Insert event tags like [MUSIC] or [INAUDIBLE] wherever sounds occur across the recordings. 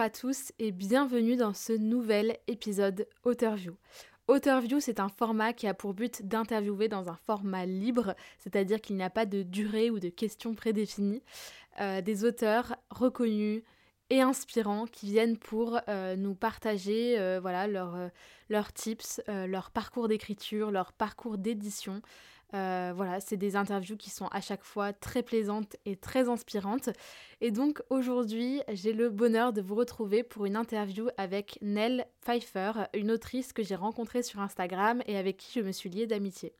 à tous et bienvenue dans ce nouvel épisode Auteurview. Auteurview, c'est un format qui a pour but d'interviewer dans un format libre, c'est-à-dire qu'il n'y a pas de durée ou de questions prédéfinies, euh, des auteurs reconnus et inspirants qui viennent pour euh, nous partager euh, voilà, leurs tips, leur parcours d'écriture, leur parcours d'édition, euh, voilà, c'est des interviews qui sont à chaque fois très plaisantes et très inspirantes. Et donc aujourd'hui, j'ai le bonheur de vous retrouver pour une interview avec Nell Pfeiffer, une autrice que j'ai rencontrée sur Instagram et avec qui je me suis liée d'amitié.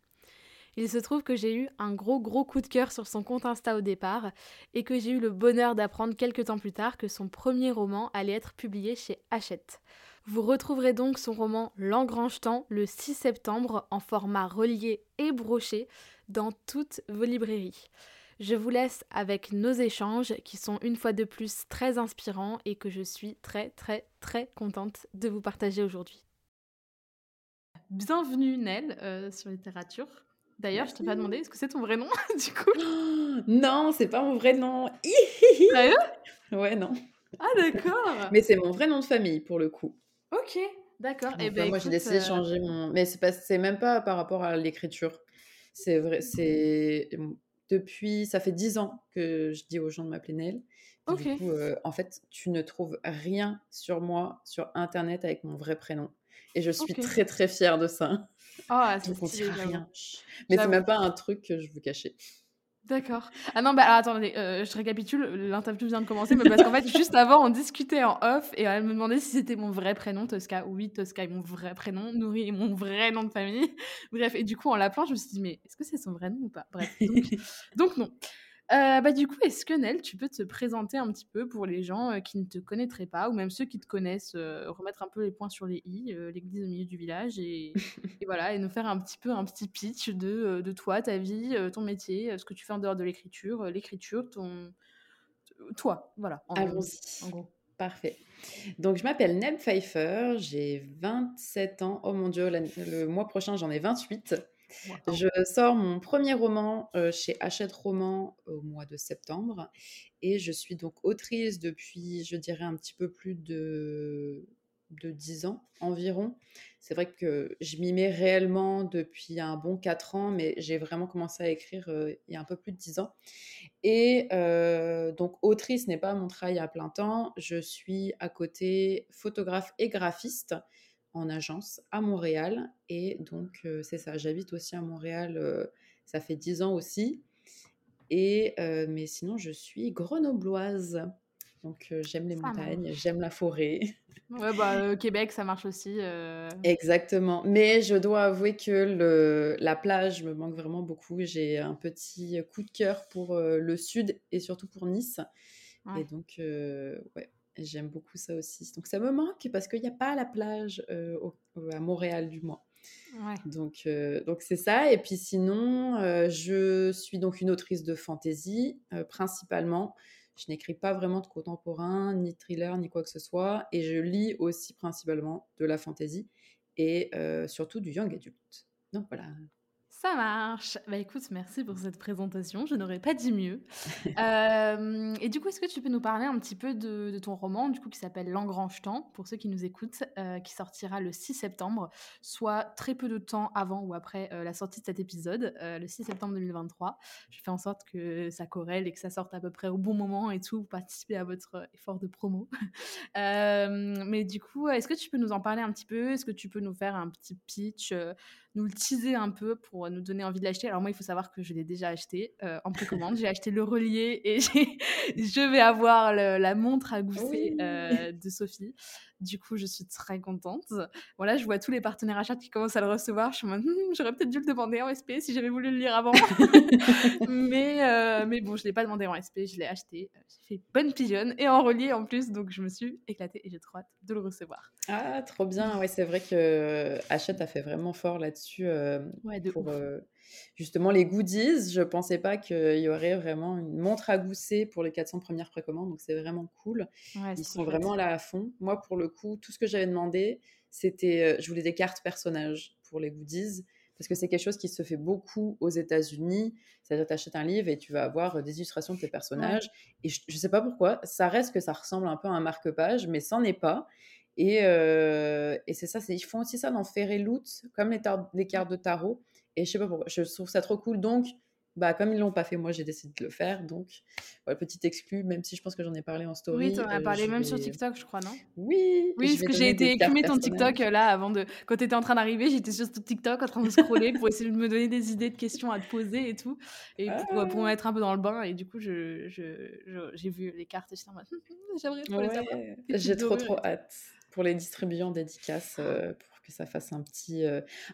Il se trouve que j'ai eu un gros gros coup de cœur sur son compte Insta au départ et que j'ai eu le bonheur d'apprendre quelques temps plus tard que son premier roman allait être publié chez Hachette. Vous retrouverez donc son roman L'Engrange-Temps le 6 septembre en format relié et broché dans toutes vos librairies. Je vous laisse avec nos échanges qui sont une fois de plus très inspirants et que je suis très très très contente de vous partager aujourd'hui. Bienvenue Nell euh, sur Littérature. D'ailleurs, je t'ai pas demandé, est-ce que c'est ton vrai nom [LAUGHS] du coup? Non, c'est pas mon vrai nom. Sérieux? Ouais, non. Ah d'accord. Mais c'est mon vrai nom de famille pour le coup. Ok, d'accord. Et eh ben, moi, j'ai décidé de euh changer mon. Mais c'est pas, c'est même pas par rapport à l'écriture. C'est vrai, c'est depuis, ça fait dix ans que je dis aux gens de m'appeler. Du coup, euh, en fait, tu ne trouves rien sur moi sur Internet avec mon vrai prénom. Et je suis très très fière de ça. Ah, [LAUGHS] c'est rien. Mais c'est même pas un truc que je veux cacher. D'accord. Ah non, bah attendez, euh, je récapitule, l'interview vient de commencer, mais parce qu'en fait, juste avant, on discutait en off et elle me demandait si c'était mon vrai prénom, Tosca. Oui, Tosca est mon vrai prénom, Nouri est mon vrai nom de famille. Bref, et du coup, en l'appelant, je me suis dit, mais est-ce que c'est son vrai nom ou pas? Bref, donc non. Euh, bah, du coup, est-ce que Nel, tu peux te présenter un petit peu pour les gens euh, qui ne te connaîtraient pas, ou même ceux qui te connaissent, euh, remettre un peu les points sur les i, l'église au milieu du village, [LAUGHS] et, voilà, et nous faire un petit peu un petit pitch de, de toi, ta vie, ton métier, ce que tu fais en dehors de l'écriture, l'écriture, ton... toi, voilà. Allons-y. En gros. Parfait. Donc, je m'appelle Neb Pfeiffer, j'ai 27 ans. Oh mon Dieu, le mois prochain, j'en ai 28. Je sors mon premier roman chez Hachette Roman au mois de septembre et je suis donc autrice depuis, je dirais, un petit peu plus de, de 10 ans environ. C'est vrai que je m'y mets réellement depuis un bon 4 ans, mais j'ai vraiment commencé à écrire il y a un peu plus de 10 ans. Et donc, autrice n'est pas mon travail à plein temps. Je suis à côté photographe et graphiste en agence à Montréal. Et donc, euh, c'est ça, j'habite aussi à Montréal, euh, ça fait 10 ans aussi. Et, euh, mais sinon, je suis grenobloise. Donc, j'aime les montagnes, j'aime la forêt. Ouais, bah, Québec, ça marche aussi. Exactement. Mais je dois avouer que le, la plage me manque vraiment beaucoup. J'ai un petit coup de cœur pour le sud et surtout pour Nice. Et donc, ouais, J'aime beaucoup ça aussi. Donc ça me manque parce qu'il n'y a pas la plage euh, à Montréal du moins. Donc euh, donc c'est ça. Et puis sinon, euh, je suis donc une autrice de fantasy principalement. Je n'écris pas vraiment de contemporain, ni thriller, ni quoi que ce soit. Et je lis aussi principalement de la fantasy et surtout du young adult. Donc voilà. Ça marche. Bah écoute, merci pour cette présentation. Je n'aurais pas dit mieux. [LAUGHS] Euh, et du coup, est-ce que tu peux nous parler un petit peu de, ton roman, du coup, qui s'appelle L'Engrange-Temps, pour ceux qui nous écoutent, euh, qui sortira le 6 septembre, soit très peu de temps avant ou après euh, la sortie de cet épisode, le 6 septembre 2023. Je fais en sorte que ça corrèle et que ça sorte à peu près au bon moment et tout, pour participer à votre effort de promo. [LAUGHS] mais du coup, est-ce que tu peux nous en parler un petit peu? Est-ce que tu peux nous faire un petit pitch nous le teaser un peu pour nous donner envie de l'acheter. Alors moi, il faut savoir que je l'ai déjà acheté en précommande. J'ai acheté le relier et [LAUGHS] je vais avoir la montre à gousset de Sophie. Du coup, je suis très contente. Voilà, je vois tous les partenaires achats qui commencent à le recevoir. Je suis «Hmm, j'aurais peut-être dû le demander en SP si j'avais voulu le lire avant. [LAUGHS] mais, euh, mais bon, je ne l'ai pas demandé en SP, je l'ai acheté. J'ai fait bonne pigeonne et en relié en plus, donc je me suis éclatée et j'ai trop hâte de le recevoir. Ah, trop bien. Ouais, c'est vrai que Hachette a fait vraiment fort là-dessus euh, ouais, pour euh, justement les goodies. Je pensais pas qu'il y aurait vraiment une montre à gousser pour les 400 premières précommandes, donc c'est vraiment cool. Ils sont vraiment là à fond. Moi, pour le coup, tout ce que j'avais demandé, c'était, je voulais des cartes personnages pour les goodies parce que c'est quelque chose qui se fait beaucoup aux États-Unis. C'est-à-dire, tu achètes un livre et tu vas avoir des illustrations de tes personnages. Et je ne sais pas pourquoi, ça reste que ça ressemble un peu à un marque-page, mais ça n'est pas. Et, euh, et c'est ça, ils font aussi ça dans Fairy Loot, comme les, les, cartes de tarot. Et je sais pas pourquoi, je trouve ça trop cool. Donc, bah, comme ils l'ont pas fait, moi j'ai décidé de le faire. Donc, voilà, petite exclu, même si je pense que j'en ai parlé en story. Oui, tu en as euh, parlé même sur TikTok, je crois, non? Oui. Oui, parce que j'ai été écumé ton TikTok euh, là avant de. Quand tu étais en train d'arriver, j'étais sur TikTok en train de scroller pour essayer de me donner des idées de questions à te poser et tout. Et pour, pour, me mettre un peu dans le bain. Et du coup, j'ai je, je, vu les cartes et j'étais en mode, [LAUGHS] j'aimerais trop les avoir. J'ai trop, trop hâte pour les distribuer en dédicace, euh, pour que ça fasse un petit,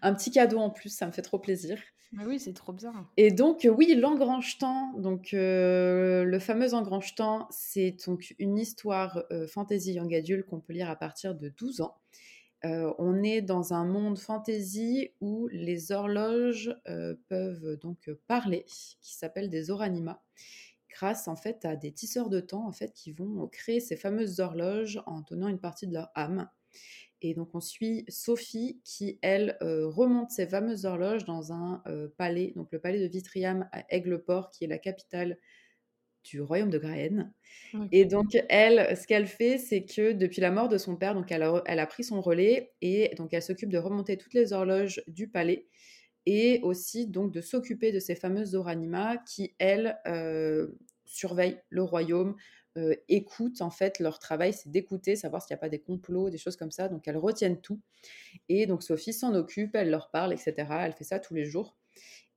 un petit cadeau en plus. Ça me fait trop plaisir. Mais oui, c'est trop bien. Et donc, euh, oui, l'engrange-temps, donc euh, le fameux engrange-temps, c'est donc une histoire euh, fantasy young adulte qu'on peut lire à partir de 12 ans. on est dans un monde fantasy où les horloges peuvent donc parler, qui s'appellent des oranima, grâce en fait à des tisseurs de temps en fait qui vont créer ces fameuses horloges en donnant une partie de leur âme. Et donc on suit Sophie qui, elle, euh, remonte ses fameuses horloges dans un euh, palais, donc le palais de Vitriam à Aigleport, qui est la capitale du royaume de Graenne. Et donc elle, ce qu'elle fait, c'est que depuis la mort de son père, donc elle a, elle a pris son relais et donc elle s'occupe de remonter toutes les horloges du palais et aussi donc de s'occuper de ces fameuses Oranima qui, elles, euh, surveillent le royaume, euh, écoutent, en fait, leur travail, c'est d'écouter, savoir s'il n'y a pas des complots, des choses comme ça. Donc, elles retiennent tout. Et donc, Sophie s'en occupe, elle leur parle, etc. Elle fait ça tous les jours.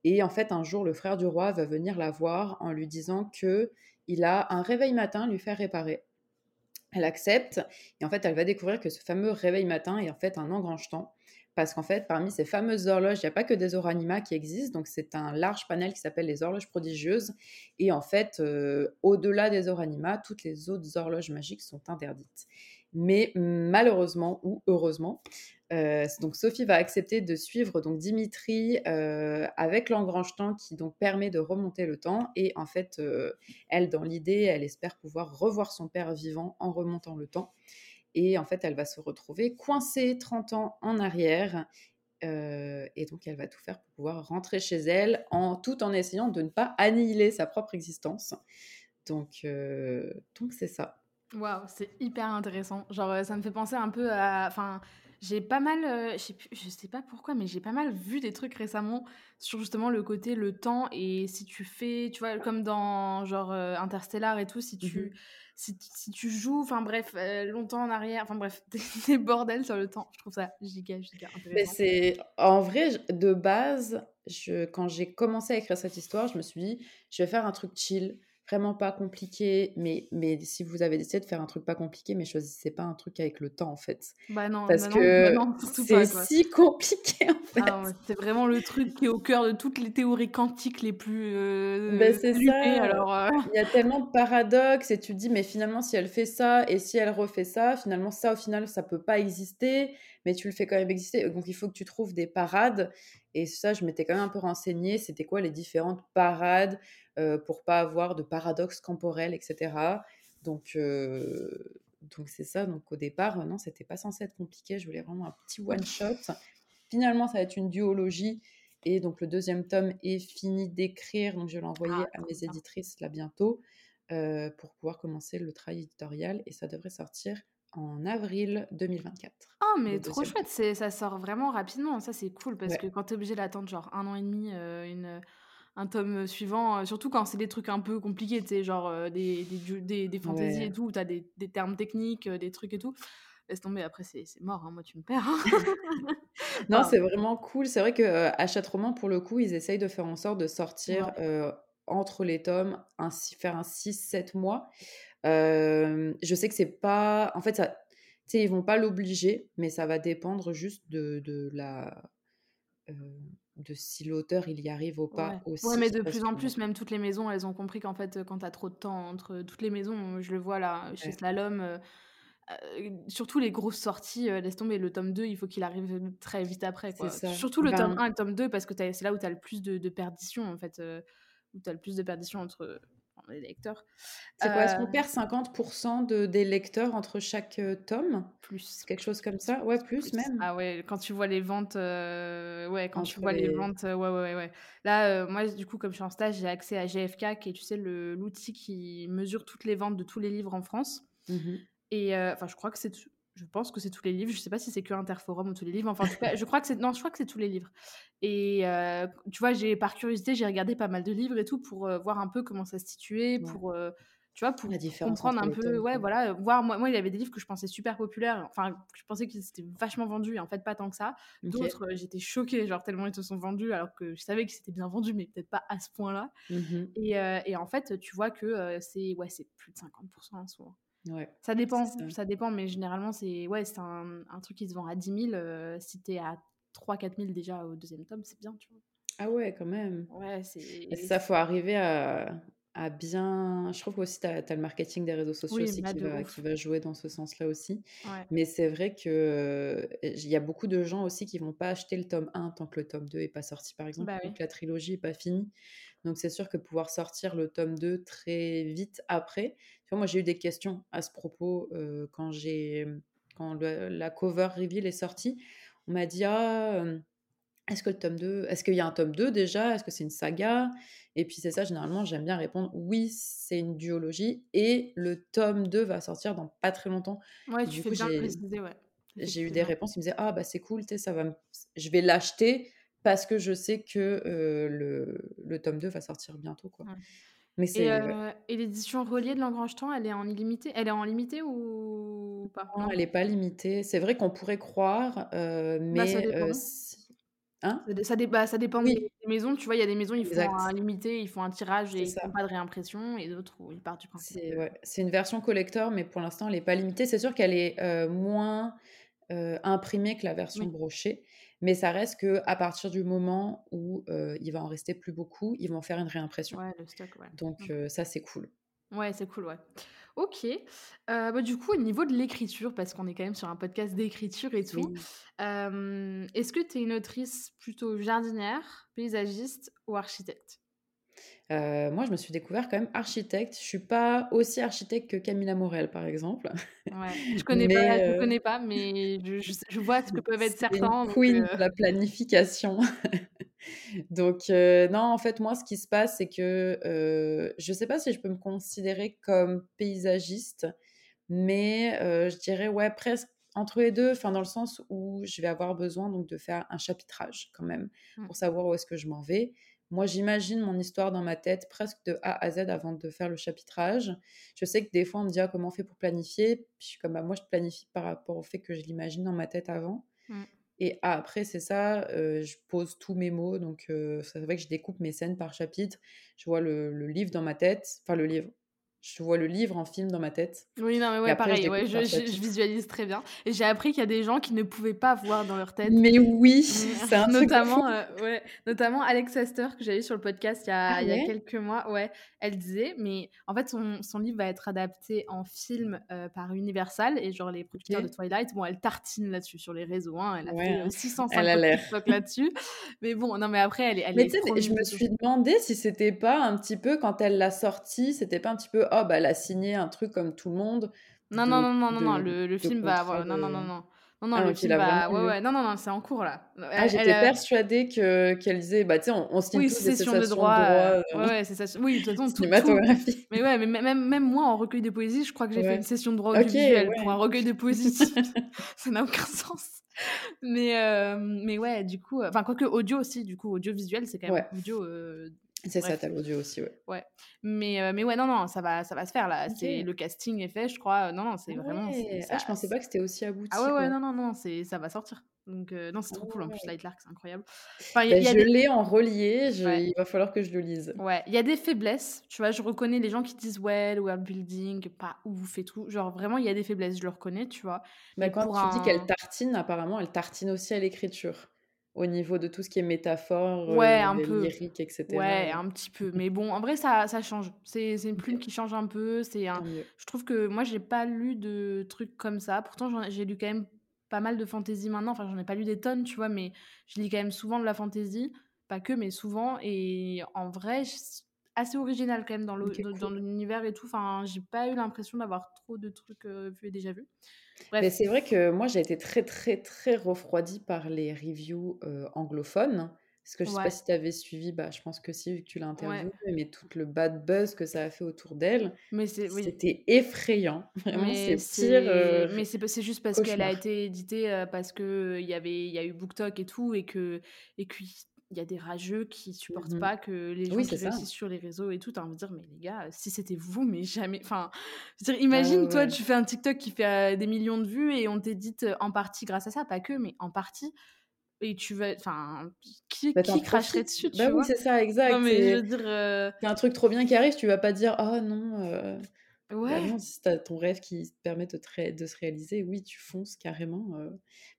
Et en fait, un jour, le frère du roi va venir la voir en lui disant que il a un réveil matin à lui faire réparer. Elle accepte, et en fait, elle va découvrir que ce fameux réveil matin est en fait un engrangetant parce qu'en fait, parmi ces fameuses horloges, il n'y a pas que des oranima qui existent, donc c'est un large panel qui s'appelle les horloges prodigieuses, et en fait, euh, au-delà des oranima, toutes les autres horloges magiques sont interdites. Mais malheureusement ou heureusement, euh, donc Sophie va accepter de suivre donc Dimitri euh, avec l'engrange-temps qui donc permet de remonter le temps. Et en fait elle dans l'idée elle espère pouvoir revoir son père vivant en remontant le temps et en fait, elle va se retrouver coincée 30 ans en arrière. Euh, et donc, elle va tout faire pour pouvoir rentrer chez elle, en, tout en essayant de ne pas annihiler sa propre existence. Donc, euh, donc c'est ça. Waouh, c'est hyper intéressant. Genre, euh, ça me fait penser un peu à. Enfin, j'ai pas mal, je, sais je sais pas pourquoi, mais j'ai pas mal vu des trucs récemment sur justement le côté le temps et si tu fais, tu vois, comme dans genre Interstellar et tout, si tu, mmh si, tu joues, enfin bref, euh, longtemps en arrière, enfin bref, [LAUGHS] des, bordels sur le temps. Je trouve ça giga, giga. Mais c'est, en vrai, de base, je, quand j'ai commencé à écrire cette histoire, je me suis dit, je vais faire un truc chill vraiment pas compliqué, mais, mais si vous avez décidé de faire un truc pas compliqué, mais choisissez pas un truc avec le temps en fait. Bah non, parce bah que [LAUGHS] bah c'est si compliqué en fait. Ah c'est vraiment le truc qui est au cœur de toutes les théories quantiques les plus. Euh, bah, c'est ça. Alors, euh. Il y a tellement de paradoxes et tu te dis, mais finalement, si elle fait ça et si elle refait ça, finalement, ça au final, ça peut pas exister, mais tu le fais quand même exister. Donc il faut que tu trouves des parades. Et ça, je m'étais quand même un peu renseignée. C'était quoi les différentes parades euh, pour pas avoir de paradoxe temporel, etc. Donc, euh, donc c'est ça. Donc au départ, non, c'était pas censé être compliqué. Je voulais vraiment un petit one shot. Finalement, ça va être une duologie. Et donc le deuxième tome est fini d'écrire. Donc je vais l'envoyer ah, à mes éditrices là bientôt euh, pour pouvoir commencer le travail éditorial. Et ça devrait sortir en avril 2024. Oh, mais trop chouette, ça sort vraiment rapidement. Ça, c'est cool parce que quand tu es obligé d'attendre genre un an et demi, une, un tome suivant, euh, surtout quand c'est des trucs un peu compliqués, tu sais, genre euh, des, des, des, des fantaisies et tout, où tu as des, des, termes techniques, euh, des trucs et tout. laisse tomber, après, c'est mort, hein, moi, tu me perds. Hein. [LAUGHS] [LAUGHS] non, c'est vraiment cool. C'est vrai que Hachette Roman, pour le coup, ils essayent de faire en sorte de sortir entre les tomes, un, faire un 6-7 mois. Je sais que c'est pas. En fait, ça, ils vont pas l'obliger, mais ça va dépendre juste de, de la de si l'auteur il y arrive ou pas aussi. Ouais, mais de plus en plus, même toutes les maisons, elles ont compris qu'en fait, quand tu as trop de temps entre toutes les maisons, je le vois là, chez Slalom, euh, surtout les grosses sorties, laisse tomber, le tome 2, il faut qu'il arrive très vite après. Quoi. Surtout le tome 1 ben et le tome 2, parce que c'est là où tu as le plus de, de perdition, en fait, où tu as le plus de perdition entre les lecteurs. C'est quoi Est-ce qu'on perd 50% de, des lecteurs entre chaque tome? Plus. Quelque chose comme ça? Ouais, plus, même. Ah ouais, quand tu vois les ventes, ouais, quand tu vois les, ventes, ouais, ouais, ouais. Là, moi, du coup, comme je suis en stage, j'ai accès à GFK, qui est, tu sais, l'outil qui mesure toutes les ventes de tous les livres en France. Mmh Et enfin, je crois que c'est je pense que c'est tous les livres. Je sais pas si c'est que Interforum ou tous les livres. Enfin, en tout cas, je crois que c'est non, je crois que c'est tous les livres. Et euh, tu vois, j'ai par curiosité, j'ai regardé pas mal de livres et tout pour euh, voir un peu comment ça se situait, pour euh, tu vois, pour comprendre un peu, ouais, voilà, voir. Moi, moi, il y avait des livres que je pensais super populaires. Enfin, je pensais qu'ils étaient vachement vendus et en fait pas tant que ça. D'autres, j'étais choquée, genre tellement ils se sont vendus, alors que je savais que c'était bien vendu, mais peut-être pas à ce point-là. Mmh et, et, en fait, tu vois que c'est ouais, c'est plus de 50% hein, souvent. Ouais, ça dépend, ça. dépend, mais généralement, c'est ouais, c'est un, un, truc qui se vend à 10 000. Euh, si t'es à 3-4 000 déjà au deuxième tome, c'est bien, tu vois. Ah ouais, quand même. Ouais, c'est. Ça, faut arriver à, à bien. Je trouve aussi tu as, le marketing des réseaux sociaux aussi bah, qui va, qui va, jouer dans ce sens-là aussi. Mais c'est vrai que il y a beaucoup de gens aussi qui vont pas acheter le tome 1 tant que le tome 2 est pas sorti, par exemple, bah, que la trilogie est pas finie. Donc c'est sûr que pouvoir sortir le tome 2 très vite après. Tu vois, moi j'ai eu des questions à ce propos euh, quand j'ai quand la cover reveal est sortie. On m'a dit ah est-ce que le tome 2 est-ce qu'il y a un tome 2 déjà? Est-ce que c'est une saga? Et puis c'est ça généralement j'aime bien répondre oui, c'est une duologie et le tome 2 va sortir dans pas très longtemps. Ouais, tu fais bien préciser ouais. J'ai eu des réponses, ils me disaient ah bah c'est cool, ça va je vais l'acheter parce que je sais que le, le, tome 2 va sortir bientôt. Quoi. Mais c'est, et, l'édition reliée de Lagrange Temps, elle est en illimité Elle est en limité ou pas? Non, elle n'est pas limitée. C'est vrai qu'on pourrait croire, mais. ça dépend. Hein? Ça, bah, ça, dépend des maisons. Tu vois, il y a des maisons, ils font un limité, ils font un tirage et ils font pas de réimpression, et d'autres ils partent du principe. C'est, ouais. une version collector, mais pour l'instant, elle n'est pas limitée. C'est sûr qu'elle est moins imprimée que la version brochée. Mais ça reste que à partir du moment où il va en rester plus beaucoup, ils vont faire une réimpression. Ouais, le stock, ouais. Donc ça, c'est cool. Ouais, c'est cool, ouais. Ok. bah, du coup, au niveau de l'écriture, parce qu'on est quand même sur un podcast d'écriture et tout, est-ce que tu es une autrice plutôt jardinière, paysagiste ou architecte? Euh, moi, je me suis découvert quand même architecte. Je suis pas aussi architecte que Camilla Morel, par exemple. Ouais, je [LAUGHS] connais pas, je euh, connais pas, mais je, je, vois ce que peuvent être certains. Une queen euh de la planification. [LAUGHS] donc non, en fait, moi, ce qui se passe, c'est que je sais pas si je peux me considérer comme paysagiste, mais je dirais ouais presque entre les deux, enfin dans le sens où je vais avoir besoin donc de faire un chapitrage quand même mmh. pour savoir où est-ce que je m'en vais. Moi, j'imagine mon histoire dans ma tête presque de A à Z avant de faire le chapitrage. Je sais que des fois, on me dit ah, comment on fait pour planifier? Puis je suis comme bah, moi, je planifie par rapport au fait que je l'imagine dans ma tête avant. Mmh. Et après, c'est ça, euh, je pose tous mes mots. Donc, euh, c'est vrai que je découpe mes scènes par chapitre. Je vois le, le livre dans ma tête, enfin le livre, je vois le livre en film dans ma tête. Oui, non, mais ouais, pareil, je, ouais, je, je, visualise très bien. Et j'ai appris qu'il y a des gens qui ne pouvaient pas voir dans leur tête. Mais oui, [LAUGHS] c'est un notamment, euh, ouais, notamment Alex Astor, que j'avais sur le podcast il y, a, ah il y a quelques mois. Ouais, elle disait, mais en fait, son, son livre va être adapté en film euh, par Universal. Et genre, les producteurs de Twilight, bon, elle tartine là-dessus sur les réseaux. Hein, elle a fait 650 euh, TikTok là-dessus. [LAUGHS] mais bon, non, mais après, elle est. Elle mais tu sais, je me suis demandé si c'était pas un petit peu, quand elle l'a sorti, c'était pas un petit peu oh, bah, elle a signé un truc comme tout le monde. Non, non, non, non, non, non, le, le film va avoir. Non, non, non, non. Non, non, ah, le film va. Ouais, ouais, non, non, non, c'est en cours là. Ah, j'étais persuadée que, qu'elle disait, bah, tu sais, on, on signe oui, tous des sessions de droit. De droit euh, ouais, ouais, c'est ça. Oui, de toute façon, cinématographie. [LAUGHS] Mais ouais, mais même, même moi, en recueil de poésie, je crois que j'ai fait une session de droit audiovisuel okay, pour un recueil de poésie. [LAUGHS] ça n'a aucun sens. Mais, euh, mais ouais, du coup, enfin, quoique audio aussi, du coup, audiovisuel, c'est quand même audio. Euh, C'est ça, t'as l'audio aussi, ouais. Ouais. Mais, mais ouais, non, non, ça va, ça va se faire là. C'est le casting est fait, je crois. Non, non, c'est ah vraiment. Ah, je pensais pas que c'était aussi abouti. Ah ouais, ouais, non, non, non, c'est, ça va sortir. Donc non, c'est trop cool. En plus, Light Lark, c'est incroyable. Enfin, y a, bah, je l'ai en relié. Il va falloir que je le lise. Ouais. Il y a des faiblesses. Tu vois, je reconnais les gens qui disent ouais, le world building, pas ouf et tout. Genre vraiment, il y a des faiblesses. Je le reconnais, tu vois. Mais quand tu dis qu'elle tartine, apparemment, elle tartine aussi à l'écriture au niveau de tout ce qui est métaphore, ouais, un peu. lyrique, etc. Ouais, un petit peu. Mais bon, en vrai, ça, ça change. C'est une plume qui change un peu. C'est un... Je trouve que moi, j'ai pas lu de trucs comme ça. Pourtant, j'ai lu quand même pas mal de fantasy maintenant. Enfin, j'en ai pas lu des tonnes, tu vois, mais je lis quand même souvent de la fantasy. Pas que, mais souvent. Et en vrai, assez original quand même dans l'univers et tout. Enfin, j'ai pas eu l'impression d'avoir trop de trucs euh, vus et déjà vus. Mais c'est vrai que moi, j'ai été très, très, très refroidie par les reviews anglophones. Parce que je sais pas si tu avais suivi, bah, je pense que si, vu que tu l'as interviewée, mais tout le bad buzz que ça a fait autour d'elle, c'était effrayant. [LAUGHS] Vraiment, c'est pire. mais c'est juste parce qu'elle a été éditée parce qu'il y, avait, y a eu BookTok et tout, et que, et que il y a des rageux qui supportent mmh pas que les gens qui réussissent sur les réseaux et tout. T'as envie de dire, mais les gars, si c'était vous, mais jamais. Enfin, dire, imagine, toi, tu fais un TikTok qui fait des millions de vues et on t'édite en partie grâce à ça, pas que, mais en partie. Et tu vas. Enfin, qui, bah, qui cracherait dessus, tu bah vois? oui, c'est ça, exact. Non, mais je veux dire. un truc trop bien qui arrive, tu vas pas dire, oh non. Bah ouais. si tu ton rêve qui te permet de, de, se réaliser, oui, tu fonces carrément.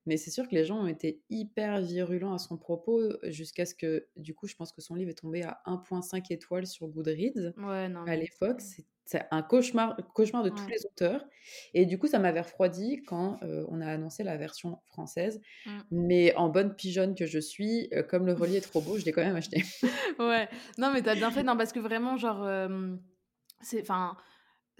Mais c'est sûr que les gens ont été hyper virulents à son propos jusqu'à ce que, du coup, je pense que son livre est tombé à 1,5 étoiles sur Goodreads ouais, non, à l'époque. C'est un cauchemar, cauchemar de tous les auteurs. Et du coup, ça m'avait refroidi quand on a annoncé la version française. Mmh. Mais en bonne pigeonne que je suis, comme le relier est trop beau, je l'ai quand même acheté. [LAUGHS] ouais, non, mais t'as bien fait. Non, parce que vraiment, genre, c'est. Enfin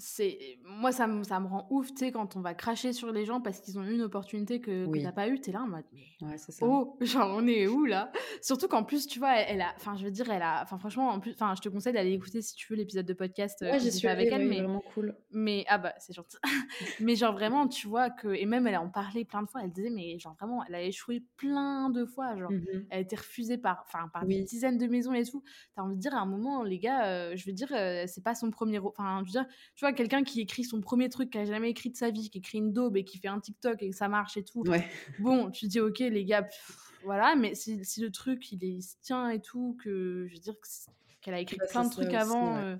c'est moi ça me ça me rend ouf tu sais quand on va cracher sur les gens parce qu'ils ont eu une opportunité que, tu t'as pas eu t'es là en mode mais ouais, ça. oh [LAUGHS] genre on est où là? Surtout qu'en plus tu vois elle, a enfin je veux dire elle a enfin franchement en plus enfin je te conseille d'aller écouter si tu veux l'épisode de podcast euh, ouais, j'ai avec elle mais vraiment cool. mais ah bah c'est gentil. [LAUGHS] Mais genre vraiment tu vois que et même elle en parlait plein de fois elle disait mais genre vraiment elle a échoué plein de fois genre mmh elle a été refusée par enfin par des dizaines de maisons et tout. T'as envie de dire à un moment les gars euh, je veux dire euh, c'est pas son premier enfin je veux dire tu vois quelqu'un qui écrit son premier truc qu'il a jamais écrit de sa vie, qui écrit une daube et qui fait un TikTok et que ça marche et tout. Bon, tu dis ok les gars, voilà, mais si, si, le truc il, est, il, se tient et tout, que je veux dire qu'elle a écrit bah, plein de trucs avant. Euh,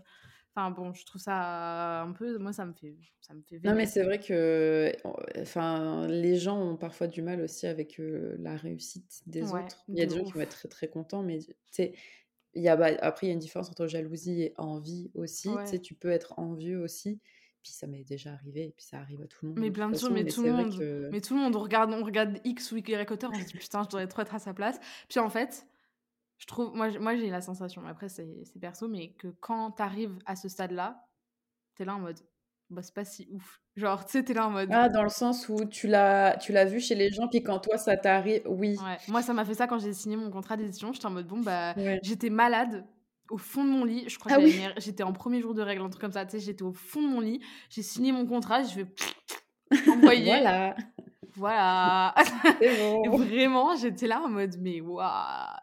enfin bon, je trouve ça un peu, moi ça me fait, ça me fait. Non mais c'est vrai que, enfin, les gens ont parfois du mal aussi avec euh, la réussite des autres. Il y a des gens qui vont être très très contents, mais tu sais, y a, bah, après, il y a une différence entre jalousie et envie aussi. Tu sais, tu peux être envieux aussi. Puis ça m'est déjà arrivé, et puis ça arrive à tout le monde. Mais plein de choses, mais, tout le monde. Mais tout le monde, on regarde, on regarde X ou Y auteur, on se dit putain, je devrais trop être à sa place. Puis en fait, je trouve, moi, moi j'ai la sensation, après c'est perso, mais que quand t'arrives à ce stade-là, t'es là en mode, bah, c'est pas si ouf. Genre, tu sais, t'es là en mode. Ah, dans le sens où tu l'as, tu l'as vu chez les gens, puis quand toi ça t'arrive, oui. Ouais. Moi, ça m'a fait ça quand j'ai signé mon contrat d'édition. J'étais en mode, bon, bah, j'étais malade au fond de mon lit. Je crois ah que j'étais en premier jour de règle, un truc comme ça. Tu sais, j'étais au fond de mon lit. J'ai signé mon contrat. Je vais [LAUGHS] envoyer. voilà. Voilà. [LAUGHS] vraiment, j'étais là en mode, mais waouh.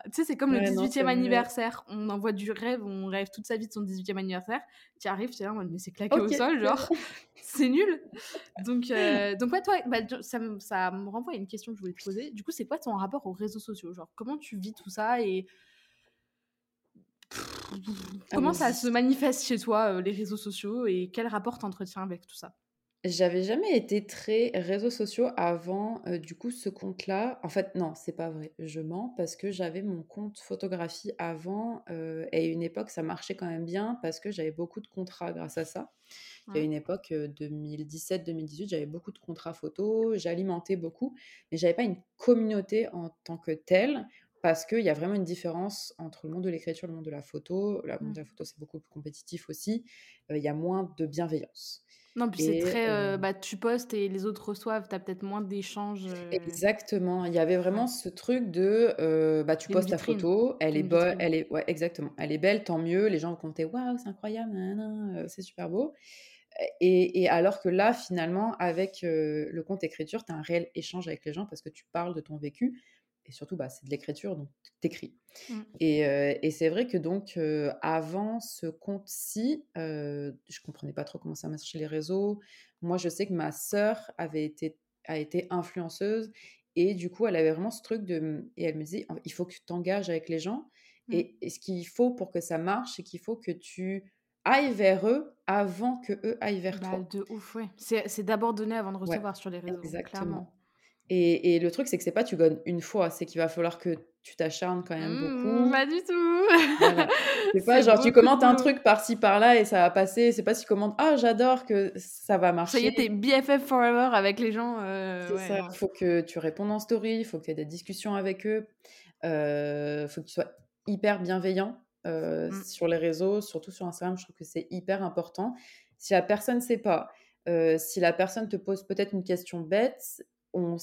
Tu sais, c'est comme le 18e anniversaire. On envoie du rêve, on rêve toute sa vie de son 18e anniversaire. Tu arrives, tu es là en mode, mais c'est claqué au sol, genre, [LAUGHS] c'est nul. Donc, euh, donc ouais, toi, bah, ça, ça me renvoie à une question que je voulais te poser. Du coup, c'est quoi ton rapport aux réseaux sociaux? Genre, comment tu vis tout ça et. Comment ça se manifeste chez toi, euh, les réseaux sociaux, et quel rapport t'entretiens avec tout ça? J'avais jamais été très réseaux sociaux avant, du coup, ce compte-là. En fait, non, c'est pas vrai, je mens parce que j'avais mon compte photographie avant, et une époque, ça marchait quand même bien parce que j'avais beaucoup de contrats grâce à ça. Il y a une époque, 2017-2018, j'avais beaucoup de contrats photos, j'alimentais beaucoup, mais j'avais pas une communauté en tant que telle parce qu'il y a vraiment une différence entre le monde de l'écriture et le monde de la photo. Le monde de la photo, c'est beaucoup plus compétitif aussi, il y a moins de bienveillance. Non, puis c'est très. Euh, bah, tu postes et les autres reçoivent, tu as peut-être moins d'échanges. Euh, exactement. Il y avait vraiment ce truc de. Euh, bah, tu postes ta photo, elle est bonne, elle est. Ouais, exactement. Elle est belle, tant mieux. Les gens vont compter Waouh, c'est incroyable, c'est super beau. Et, et, alors que là, finalement, avec le compte écriture, tu as un réel échange avec les gens parce que tu parles de ton vécu. Et surtout, bah, c'est de l'écriture, donc t'écris. Mmh. Et, et c'est vrai que donc, avant ce compte-ci, je comprenais pas trop comment ça marchait les réseaux. Moi, je sais que ma sœur avait été, a été influenceuse et du coup, elle avait vraiment ce truc de... Et elle me disait, il faut que tu t'engages avec les gens. Mmh. Et, ce qu'il faut pour que ça marche, c'est qu'il faut que tu ailles vers eux avant que eux aillent vers Bah, toi. de ouf, ouais. C'est d'abord donner avant de recevoir sur les réseaux, Exactement. clairement. Et, et le truc, c'est que c'est pas tu donnes une fois, c'est qu'il va falloir que tu t'acharnes quand même Mmh, beaucoup. pas du tout. Voilà. [LAUGHS] C'est pas genre tu commentes un truc par-ci par-là et ça va passer. C'est pas si tu commentes ah j'adore que ça va marcher. Ça y est, t'es BFF forever avec les gens. euh, C'est ouais, ça. Il faut que tu répondes en story, il faut que tu aies des discussions avec eux. Il faut que tu sois hyper bienveillant euh, Mm. sur les réseaux, surtout sur Instagram. Je trouve que c'est hyper important. Si la personne ne sait pas, euh, si la personne te pose peut-être une question bête, on,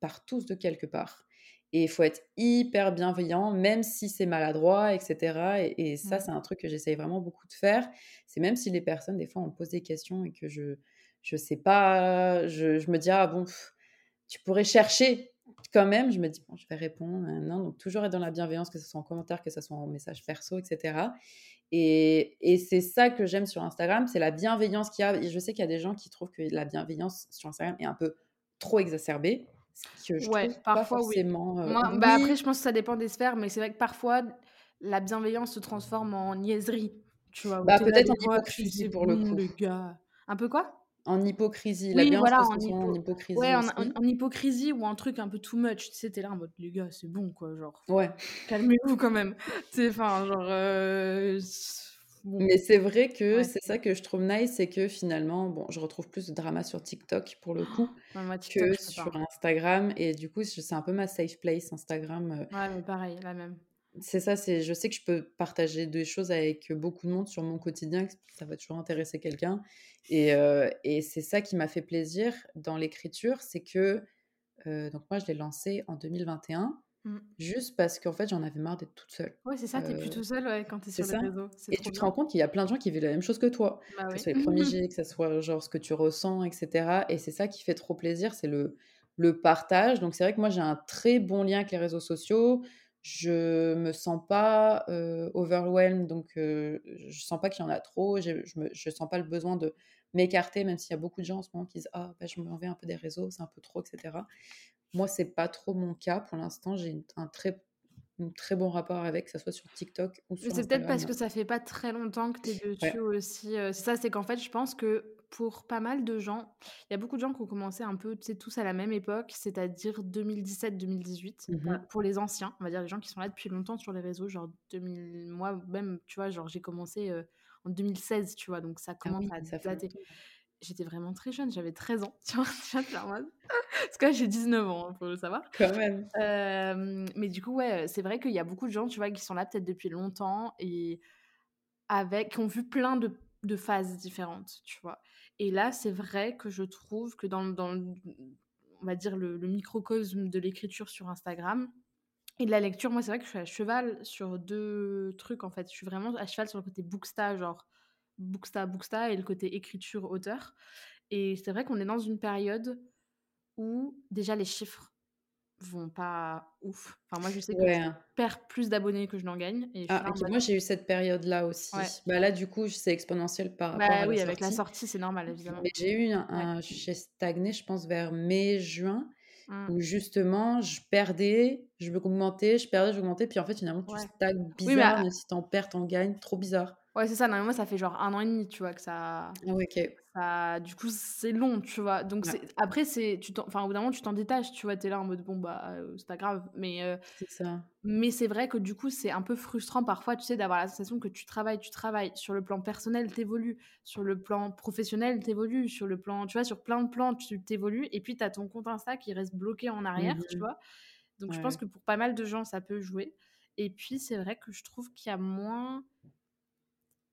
part tous de quelque part. Et il faut être hyper bienveillant, même si c'est maladroit, etc. Et, et ça, c'est un truc que j'essaye vraiment beaucoup de faire. C'est même si les personnes, des fois, on me pose des questions et que je je sais pas, je, je me dis, ah bon, pff, tu pourrais chercher quand même? Je me dis, bon, je vais répondre. Non, donc toujours être dans la bienveillance, que ce soit en commentaire, que ce soit en message perso, etc. Et, et c'est ça que j'aime sur Instagram, c'est la bienveillance qu'il y a. Et je sais qu'il y a des gens qui trouvent que la bienveillance sur Instagram est un peu trop exacerbée, ce que je Ouais, trouve parfois, oui. forcément. euh, Moi, bah après, je pense que ça dépend des sphères, mais c'est vrai que parfois, la bienveillance se transforme en niaiserie. Tu vois, bah, peut-être en tu hypocrisie pour le coup. les gars. Un peu quoi? En hypocrisie. La Oui, voilà, en, transformer en hypo... hypocrisie ouais, en, aussi. en- en hypocrisie ou un truc un peu too much. Tu sais, t'es là en mode, les gars, c'est bon, quoi, genre, Ouais. calmez-vous quand même. [LAUGHS] C'est, enfin, genre, euh, Mais c'est vrai que ouais. c'est ça que je trouve nice, c'est que finalement, bon, je retrouve plus de drama sur TikTok pour le coup [GASPS] Non, moi, TikTok, que pas. sur. Instagram. Et du coup, c'est un peu ma safe place, Instagram. euh, Ouais, mais pareil, la même. C'est ça, c'est je sais que je peux partager des choses avec beaucoup de monde sur mon quotidien, que ça va toujours intéresser quelqu'un. Et, euh, et c'est ça qui m'a fait plaisir dans l'écriture, c'est que, euh, donc moi je l'ai lancé en 2021, Mm. juste parce qu'en fait j'en avais marre d'être toute seule. Ouais, c'est ça, t'es plus Euh, tout seul ouais, quand t'es sur les ça. réseaux. C'est Et tu te rends compte qu'il y a plein de gens qui vivent la même chose que toi, Bah que oui. ce soit les premiers [LAUGHS] jets, que ce soit genre ce que tu ressens, etc. Et c'est ça qui fait trop plaisir, c'est le, le partage. Donc c'est vrai que moi j'ai un très bon lien avec les réseaux sociaux. Je me sens pas euh, overwhelmed, donc euh, je sens pas qu'il y en a trop. Je, me, je sens pas le besoin de m'écarter, même s'il y a beaucoup de gens en ce moment qui disent ah bah, je m'en vais un peu des réseaux, c'est un peu trop, etc. Moi c'est pas trop mon cas pour l'instant. J'ai un très un très bon rapport avec, que ce soit sur TikTok ou Mais sur c'est peut-être parce que ça fait pas très longtemps que tu es Ouais. dessus aussi. euh, c'est ça, c'est qu'en fait, je pense que pour pas mal de gens, il y a beaucoup de gens qui ont commencé un peu, tu sais, tous à la même époque, c'est-à-dire 2017-2018. Mhm. Voilà, Pour les anciens, on va dire les gens qui sont là depuis longtemps sur les réseaux, genre 2000, moi même, tu vois, genre j'ai commencé euh, en 2016, tu vois, donc ça Ah commence oui, à ça dater. J'étais vraiment très jeune, j'avais 13 ans, [LAUGHS] tu vois, [LAUGHS] Parce que j'ai 19 ans, il faut le savoir. Quand même. Euh, mais du coup, ouais, c'est vrai qu'il y a beaucoup de gens, tu vois, qui sont là peut-être depuis longtemps et avec, qui ont vu plein de, de phases différentes, tu vois. Et là, c'est vrai que je trouve que dans, dans le- on va dire, le, le microcosme de l'écriture sur Instagram et de la lecture, moi, c'est vrai que je suis à cheval sur deux trucs, en fait. Je suis vraiment à cheval sur le côté booksta, genre booksta, booksta, et le côté écriture-auteur. Et c'est vrai qu'on est dans une période où déjà les chiffres vont pas ouf. Enfin, moi, je sais que Ouais. je perds plus d'abonnés que je n'en gagne. Et je Ah, Moi, j'ai eu cette période-là aussi. ouais. Bah là, du coup, c'est exponentiel par rapport Bah à la oui, avec la sortie. c'est normal, évidemment. Mais j'ai eu un, Ouais. j'ai stagné, je pense, vers mai-juin, Mm. où justement, je perdais, je augmentais, je perdais, j'augmentais, puis en fait, finalement, tu stagnes Oui, mais bizarre, à- même si t'en perds, t'en gagnes, trop bizarre. Ouais, c'est ça. Non, mais moi, ça fait genre un an et demi, tu vois, que ça. Ah ok. ça... Du coup, c'est long, tu vois. Donc, Ouais, c'est... après, c'est... Tu t'en- enfin, au bout d'un moment, tu t'en détaches, tu vois. T'es là en mode, bon, bah, euh, c'est pas grave. Mais, euh, c'est ça. mais c'est vrai que du coup, c'est un peu frustrant parfois, tu sais, d'avoir la sensation que tu travailles, tu travailles. Sur le plan personnel, t'évolues. Sur le plan professionnel, t'évolues. Sur le plan, tu vois, sur plein de plans, tu t'évolues. Et puis, t'as ton compte Insta qui reste bloqué en arrière, tu Mhm. vois. Donc, je pense Ouais. que pour pas mal de gens, ça peut jouer. Et puis, c'est vrai que je trouve qu'il y a moins.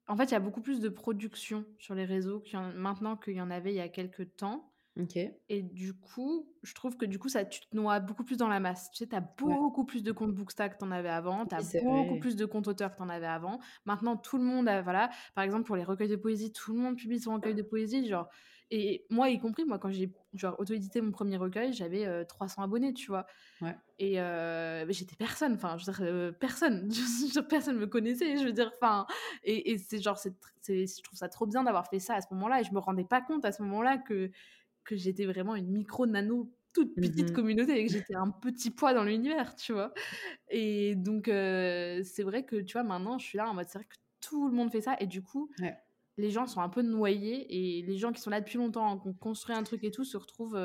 En fait, il y a beaucoup plus de production sur les réseaux qu'il y en- maintenant qu'il y en avait il y a quelques temps. Et du coup, je trouve que du coup, ça, tu te noies beaucoup plus dans la masse. Tu sais, tu as Ouais. beaucoup plus de comptes Bookstack que tu en avais avant, tu as Oui, beaucoup vrai. plus de comptes auteurs que tu en avais avant. Maintenant, tout le monde a, voilà, par exemple, pour les recueils de poésie, tout le monde publie son recueil de poésie, genre. Et moi, y compris, moi, quand j'ai genre auto-édité mon premier recueil, j'avais 300 abonnés, tu vois. Ouais. Et j'étais personne, enfin, je veux dire, personne. [LAUGHS] Je, personne me connaissait, je veux dire, enfin. Et, et c'est genre, c'est, je trouve ça trop bien d'avoir fait ça à ce moment-là. Et je me rendais pas compte à ce moment-là que, que j'étais vraiment une micro-nano toute petite mmh communauté et que j'étais un petit poids dans l'univers, tu vois. Et donc, c'est vrai que, tu vois, maintenant, je suis là en mode, c'est vrai que tout le monde fait ça. Et du coup, les gens sont un peu noyés et les gens qui sont là depuis longtemps, qui ont construit un truc et tout, se retrouvent.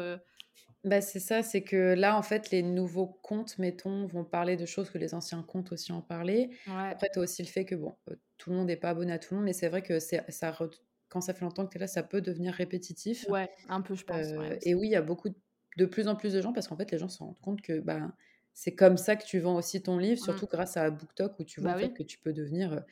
Bah, c'est ça, c'est que là, en fait, les nouveaux comptes, mettons, vont parler de choses que les anciens comptes aussi en parlaient. Après, tu as aussi le fait que, bon, tout le monde n'est pas abonné à tout le monde, mais c'est vrai que ça quand ça fait longtemps que tu es là, ça peut devenir répétitif. Ouais, un peu, je pense. et oui, il y a beaucoup de, plus en plus de gens, parce qu'en fait, les gens se rendent compte que bah, c'est comme ça que tu vends aussi ton livre, surtout mmh. grâce à BookTok où tu vois bah que tu peux devenir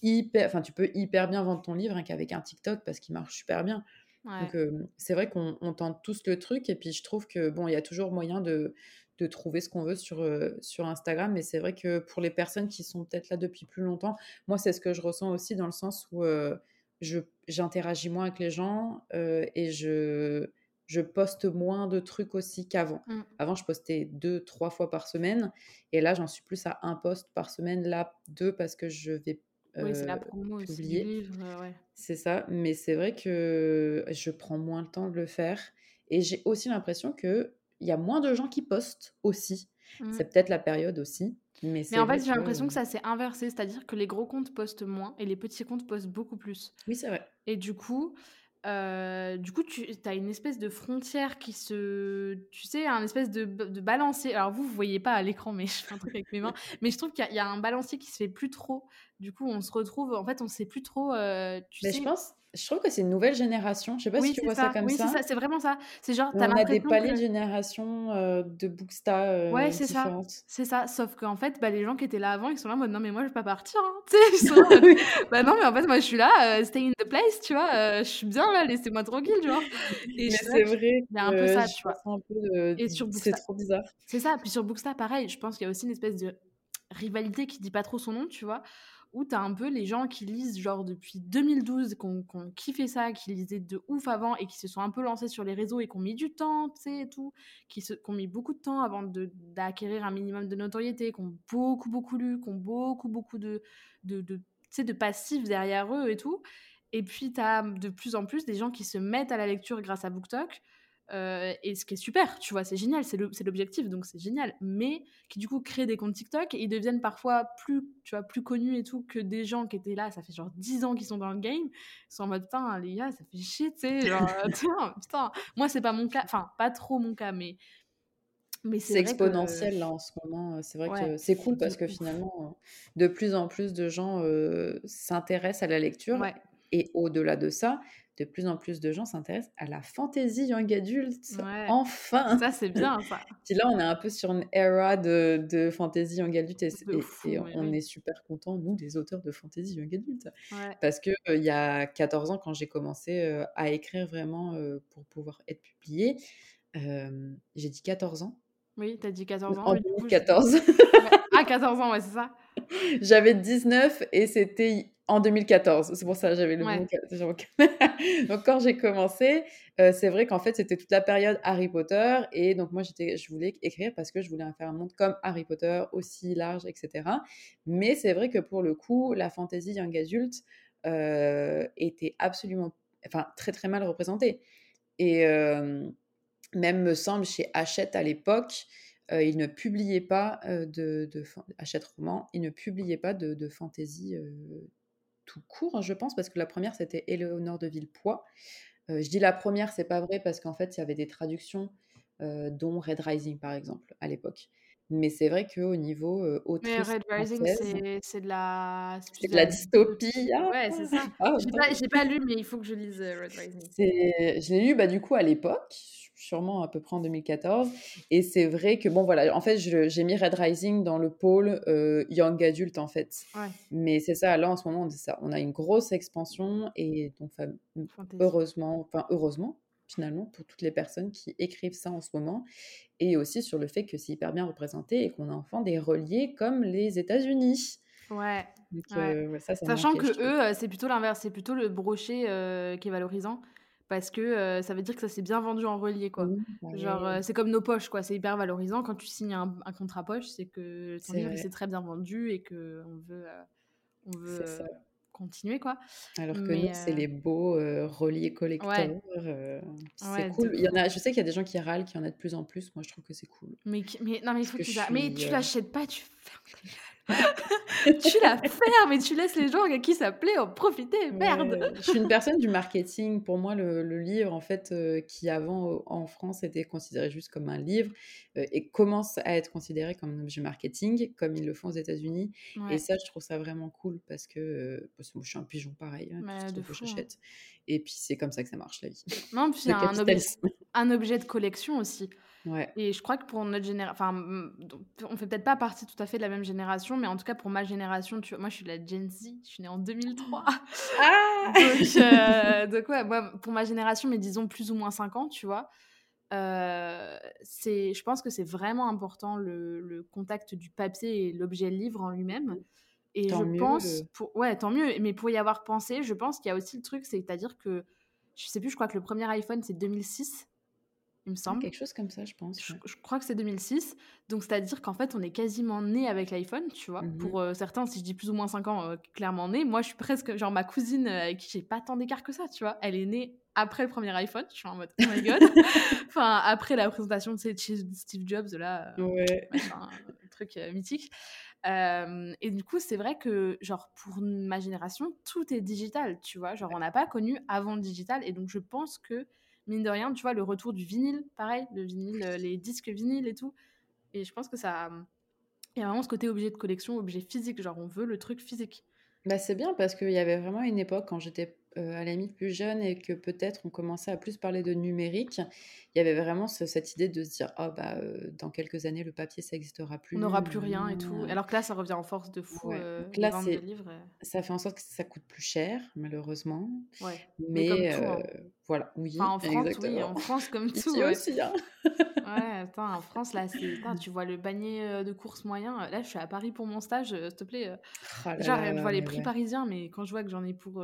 hyper, enfin tu peux hyper bien vendre ton livre hein, qu'avec un TikTok parce qu'il marche super bien. Donc c'est vrai qu'on tente tous le truc et puis je trouve que bon il y a toujours moyen de, de trouver ce qu'on veut sur, sur Instagram mais c'est vrai que pour les personnes qui sont peut-être là depuis plus longtemps, moi c'est ce que je ressens aussi dans le sens où je j'interagis moins avec les gens et je je poste moins de trucs aussi qu'avant. Mmh. Avant, je postais deux, trois fois par semaine. Et là, j'en suis plus à un post par semaine. Là, deux parce que je vais oui, c'est la euh, promo publier. C'est ça. Mais c'est vrai que je prends moins le temps de le faire. Et j'ai aussi l'impression qu'il y a moins de gens qui postent aussi. Mmh. C'est peut-être la période aussi. Mais, mais en fait, j'ai l'impression que ça s'est inversé. C'est-à-dire que les gros comptes postent moins et les petits comptes postent beaucoup plus. Oui, c'est vrai. Et du coup, euh, du coup, tu as une espèce de frontière qui se. Tu sais, un espèce de, de balancier. Alors, vous, vous voyez pas à l'écran, mais [LAUGHS] je fais un truc avec mes mains. [LAUGHS] Mais je trouve qu'il y, a un balancier qui se fait plus trop. Du coup, on se retrouve. En fait, on sait plus trop. Euh, tu mais je pense. Je trouve que c'est une nouvelle génération. Je sais pas si tu vois ça, comme ça. Oui, c'est ça. C'est vraiment ça. C'est genre. on a des palais de génération euh, de Booksta euh, ouais, c'est ça. C'est ça. Sauf qu'en fait, bah, les gens qui étaient là avant, ils sont là en mode non, mais moi, je vais pas partir. Hein. [LAUGHS] Tu sais, ils sont [LAUGHS] bah non, mais en fait, moi, je suis là, euh, stay in the place, tu vois. je suis bien là, laissez-moi tranquille, tu vois. [LAUGHS] Et c'est vrai. Il y a un peu ça, tu vois. Un peu Et sur C'est trop bizarre. C'est ça. Puis sur Booksta, pareil, je pense qu'il y a aussi une espèce de rivalité qui dit pas trop son nom, tu vois où t'as un peu les gens qui lisent genre depuis 2012, qui ont, kiffé ça, qui lisaient de ouf avant et qui se sont un peu lancés sur les réseaux et qui ont mis du temps, tu sais, et tout, qui, se, ont mis beaucoup de temps avant d'acquérir un minimum de notoriété, qui ont beaucoup, beaucoup lu, qui ont beaucoup, beaucoup de, de, de, de passifs derrière eux et tout. Et puis, t'as de plus en plus des gens qui se mettent à la lecture grâce à BookTok euh, et ce qui est super, tu vois, c'est génial, c'est l'objectif, donc c'est génial. Mais qui du coup créent des comptes TikTok et ils deviennent parfois plus, tu vois, plus connus et tout que des gens qui étaient là, ça fait genre 10 ans qu'ils sont dans le game, ils sont en mode putain, les gars, ça fait chier, tu sais, [LAUGHS] genre, putain, Moi, c'est pas mon cas, enfin, pas trop mon cas, mais. mais c'est exponentiel là en ce moment. C'est vrai que c'est cool parce que finalement, de plus en plus de gens euh, s'intéressent à la lecture. Et au-delà de ça, de plus en plus de gens s'intéressent à la fantasy young adult. Enfin Ça, c'est bien, ça. [LAUGHS] Puis là, on est un peu sur une era de, de fantasy young adult et, on est super contents, nous, des auteurs de fantasy young adult. Parce qu'il il y a 14 ans, quand j'ai commencé à écrire vraiment pour pouvoir être publié, j'ai dit 14 ans. Oui, t'as dit 14 ans. En 2014. Ah, 14 ans, ouais, c'est ça. [LAUGHS] J'avais 19 et c'était en 2014, c'est pour ça que j'avais le ouais. [LAUGHS] donc quand j'ai commencé, euh, c'est vrai qu'en fait c'était toute la période Harry Potter et donc moi j'étais, je voulais écrire parce que je voulais faire un monde comme Harry Potter aussi large, etc. Mais c'est vrai que pour le coup, la fantasy young adult euh, était absolument, enfin très très mal représentée. Et euh, même me semble chez Hachette à l'époque, euh, il ne publiait pas de, de Hachette roman, il ne publiait pas de, de fantasy tout court, hein, je pense, parce que la première, c'était Éléonore de Villepoix. Euh, je dis la première, c'est pas vrai, parce qu'en fait, il y avait des traductions, euh, dont Red Rising, par exemple, à l'époque. Mais c'est vrai qu'au niveau euh, autrice Mais Red Rising, c'est de la... C'est de la dystopie. Ah, ouais, c'est ça. Ah, j'ai pas, pas, lu, mais il faut que je lise Red Rising. Je l'ai lu, bah, du coup, à l'époque sûrement à peu près en 2014. Et c'est vrai que, bon, voilà, en fait, j'ai mis Red Rising dans le pôle euh, Young Adult, en fait. Mais c'est ça, là, en ce moment, ça. On a une grosse expansion et donc, heureusement, enfin, heureusement, finalement, pour toutes les personnes qui écrivent ça en ce moment. Et aussi sur le fait que c'est hyper bien représenté et qu'on a enfin des reliés comme les États-Unis. Ouais. Euh, Sachant que eux, euh, c'est plutôt l'inverse, c'est plutôt le brochet qui est valorisant parce que ça veut dire que ça s'est bien vendu en relié quoi. Bah Genre c'est comme nos poches quoi, c'est hyper valorisant quand tu signes un, un contrat poche, c'est que ton livre s'est très bien vendu et que on veut on veut continuer quoi. Alors que nous c'est les beaux reliés collecteurs, c'est cool. Il y en a, je sais qu'il y a des gens qui râlent, qu'il y en a de plus en plus. Moi je trouve que c'est cool. Mais, mais non mais il faut que, tu mais tu l'achètes pas, tu fermes tu la fermes et tu laisses les gens à qui ça plaît en profiter. Merde. je suis une personne du marketing. Pour moi, le, livre, en fait, euh, qui avant en France était considéré juste comme un livre, euh, et commence à être considéré comme un objet marketing, comme ils le font aux États-Unis. Et ça, je trouve ça vraiment cool parce que, euh, parce que moi, je suis un pigeon pareil, hein, tout ce que hein. j'achète. Et puis c'est comme ça que ça marche la vie. Non, puis c'est [LAUGHS] un, objet, un objet de collection aussi. Et je crois que pour notre génération, enfin, on fait peut-être pas partie tout à fait de la même génération, mais en tout cas pour ma génération, tu vois, moi je suis la Gen Z, je suis née en 2003. Ah [LAUGHS] donc, euh, donc ouais, moi, pour ma génération, mais disons plus ou moins 5 ans, tu vois, euh, c'est, je pense que c'est vraiment important le, le, contact du papier et l'objet livre en lui-même. Et je pense, pour, ouais, tant mieux, mais pour y avoir pensé, je pense qu'il y a aussi le truc, c'est-à-dire que, je sais plus, je crois que le premier iPhone c'est 2006 il me semble. Quelque chose comme ça, je pense. Je, crois que c'est 2006. Donc, c'est-à-dire qu'en fait, on est quasiment né avec l'iPhone, tu vois. Mmh Pour euh, certains, si je dis plus ou moins 5 ans, euh, clairement né. Moi, je suis presque, genre, ma cousine, euh, avec qui j'ai pas tant d'écart que ça, tu vois. Elle est née après le premier iPhone. Je suis en mode, oh my god. [LAUGHS] enfin, après la présentation de Steve Jobs, là. ouais. un truc mythique. et du coup, c'est vrai que, genre, pour ma génération, tout est digital, tu vois. Genre, on n'a pas connu avant le digital. Et donc, je pense que mine de rien, tu vois, le retour du vinyle, pareil, le vinyle, les disques vinyles et tout. Et je pense que ça. Il y a vraiment ce côté objet de collection, objet physique, genre on veut le truc physique. Bah c'est bien parce qu'il y avait vraiment une époque quand j'étais euh, à la limite plus jeune et que peut-être on commençait à plus parler de numérique, il y avait vraiment cette idée de se dire oh bah euh, dans quelques années le papier ça n'existera plus. On n'aura plus rien et tout. Alors que là ça revient en force de fou. Euh, là c'est ça fait en sorte que ça coûte plus cher malheureusement. Ouais. Mais, hein. voilà oui. en France oui en France comme [LAUGHS] tout. aussi hein. ouais attends en France là tu vois le panier de course moyen. Là je suis à Paris pour mon stage s'il te plaît. Oh genre je vois les prix parisiens mais quand je vois que j'en ai pour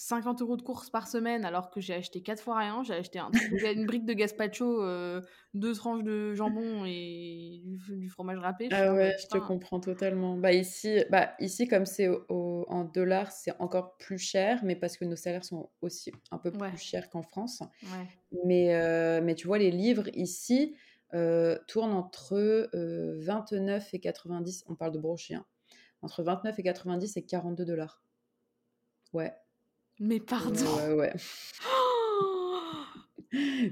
50 euros de course par semaine alors que j'ai acheté 4 fois rien. J'ai acheté un, une brique de gazpacho, euh, deux tranches de jambon et du, fromage râpé. Ah ouais, je te comprends totalement. Bah ici, bah ici comme c'est en dollars, c'est encore plus cher, mais parce que nos salaires sont aussi un peu plus chers qu'en France. Mais, euh, mais tu vois, les livres ici euh, tournent entre 29 et 90, on parle de brochet, hein. entre 29 et 90 et 42 dollars. Ouais. Mais pardon. Ouais, ouais. [GASPS]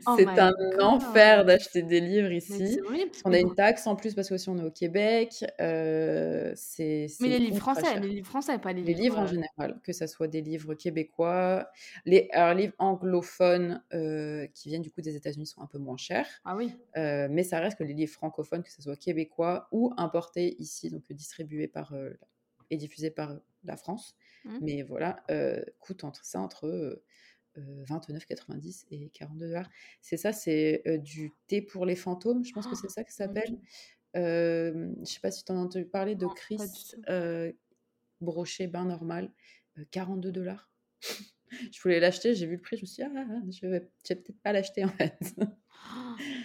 Oh c'est un enfer d'acheter des livres ici. on a une taxe en plus parce que aussi on est au Québec. Euh, c'est, mais les livres français, les livres français, pas les, les livres. en euh général, que ce soit des livres québécois, les livres anglophones euh, qui viennent du coup des États-Unis sont un peu moins chers. Ah oui. mais ça reste que les livres francophones, que ce soit québécois ou importés ici, donc distribués par et diffusés par la France, Mmh. Mais voilà, euh, coûte entre ça entre euh, 29,90 et 42 dollars. C'est ça, c'est du thé pour les fantômes, je pense que c'est ça que ça s'appelle. Je sais pas si tu en as entendu parler de Chris brochet bain normal, 42 dollars. [LAUGHS] je voulais l'acheter, j'ai vu le prix, je me suis dit, ah, je vais, vais peut-être pas l'acheter en fait.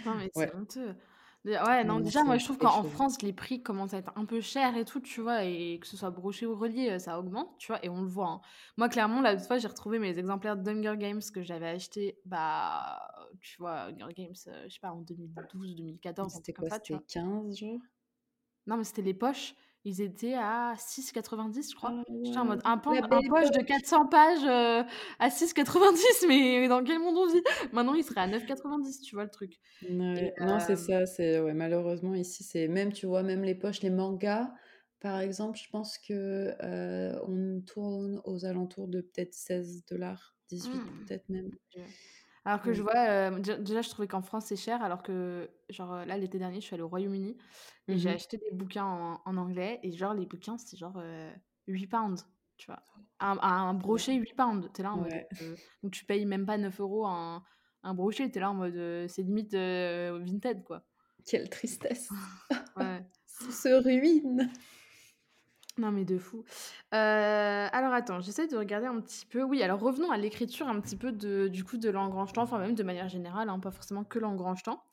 non, mais c'est honteux. Ouais, non, déjà, moi, je trouve qu'en France, les prix commencent à être un peu chers et tout, tu vois, et que ce soit broché ou relié, euh, ça augmente, tu vois, et on le voit. Hein. Moi, clairement, la fois, j'ai retrouvé mes exemplaires d'Hunger Games que j'avais acheté, bah, tu vois, Hunger Games, euh, je sais pas, en 2012, 2014, c'était quoi, c'était 15 jours Non, mais c'était les poches ils étaient à 6,90 je crois. Ah J'étais en mode un, un poche de 400 pages euh, à 6,90 mais dans quel monde on vit? Maintenant il serait à 9,90 tu vois le truc. non c'est ça, c'est ouais, malheureusement ici c'est même tu vois même les poches, les mangas par exemple je pense que euh, on tourne aux alentours de peut-être 16 dollars, 18 mmh. peut-être même. Alors que je vois, euh, déjà, je trouvais qu'en France, c'est cher, alors que, genre, là, l'été dernier, je suis allée au Royaume-Uni et j'ai mmh acheté des bouquins en, anglais, et genre, les bouquins, c'est genre 8 pounds, tu vois. Un, un brochet, 8 pounds. T'es là en mode. donc, tu payes même pas 9 euros un, un brochet, t'es là en mode. c'est limite vintage, quoi. Quelle tristesse. [LAUGHS] ouais. [LAUGHS] se ruine. Non, mais de fou. Heu, alors attends, j'essaie de regarder un petit peu. Oui, alors revenons à l'écriture un petit peu de du coup de l'engrange-temps, enfin même de manière générale, hein, pas forcément que l'engrange-temps.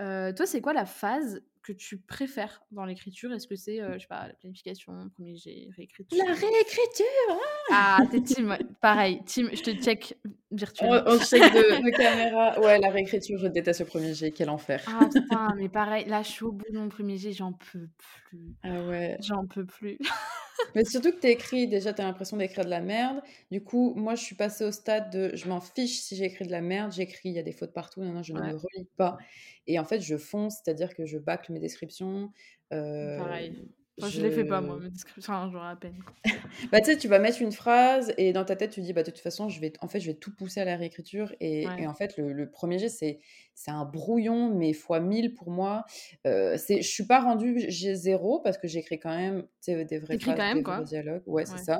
Heu, toi, c'est quoi la phase que tu préfères dans l'écriture? Est-ce que c'est, heu, je sais pas, la planification, premier jet, réécriture? La réécriture! Ah, tu team, ouais, pareil, team, je te check virtuellement. On, on check de, de caméra. Ouais, la réécriture, je déteste le premier jet, quel enfer. Ah putain, mais pareil, là, je suis au bout de mon premier jet, j'en peux plus. Ah ouais. J'en peux plus. Mais surtout que tu écris, déjà, tu as l'impression d'écrire de la merde. Du coup, moi, je suis passée au stade de je m'en fiche si j'écris de la merde. J'écris, il y a des fautes partout. Non, non, je ne me relis pas. Et en fait, je fonce, c'est-à-dire que je bâcle mes descriptions. euh, Pareil. Enfin, je les fais pas moi, je... mes descriptions, genre à peine. [LAUGHS] Bah, tu sais, tu vas mettre une phrase et dans ta tête, tu dis, bah, de toute façon, je vais, en fait, je vais tout pousser à la réécriture. Et, Ouais. et en fait, le, le premier jet, c'est, c'est un brouillon, mais fois 1000 pour moi. Euh, c'est, je suis pas rendue G zéro parce que j'écris quand même des T'écris phrases, quand même, des quoi. vrais dialogues. Ouais, c'est ça.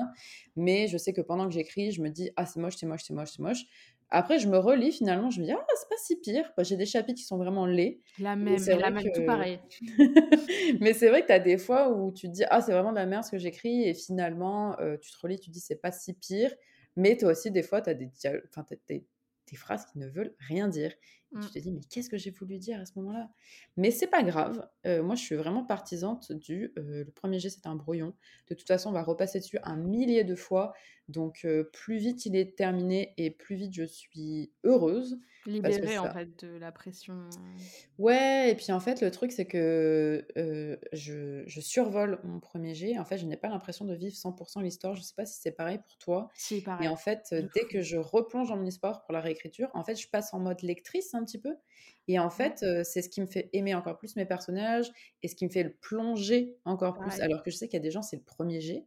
Mais je sais que pendant que j'écris, je me dis, ah, c'est moche, c'est moche, c'est moche, c'est moche. Après, je me relis finalement, je me dis, ah, c'est pas si pire. J'ai des chapitres qui sont vraiment laids. La même, la même, tout pareil. [LAUGHS] Mais c'est vrai que tu as des fois où tu te dis, ah, c'est vraiment de la merde ce que j'écris, et finalement, euh, tu te relis, tu te dis, c'est pas si pire. Mais toi aussi, des fois, tu as des, dia- enfin, t'as des, des phrases qui ne veulent rien dire. Et Mm. tu te dis, mais qu'est-ce que j'ai voulu dire à ce moment-là? Mais c'est pas grave. Euh, moi, je suis vraiment partisante du. euh, le premier jet, c'est un brouillon. De toute façon, on va repasser dessus un millier de fois. Donc, euh, plus vite il est terminé et plus vite je suis heureuse. Parce que Libéré en ça, fait de la pression. Ouais, et puis en fait, le truc, c'est que je, je survole mon premier jet. En fait, je n'ai pas l'impression de vivre 100% l'histoire. Je sais pas si c'est pareil pour toi. Si, Mais pareil. en fait, dès que je replonge dans mon histoire pour la réécriture, en fait, je passe en mode lectrice un petit peu. Et en fait, euh, c'est ce qui me fait aimer encore plus mes personnages et ce qui me fait le plonger encore plus. Alors que je sais qu'il y a des gens, c'est le premier jet.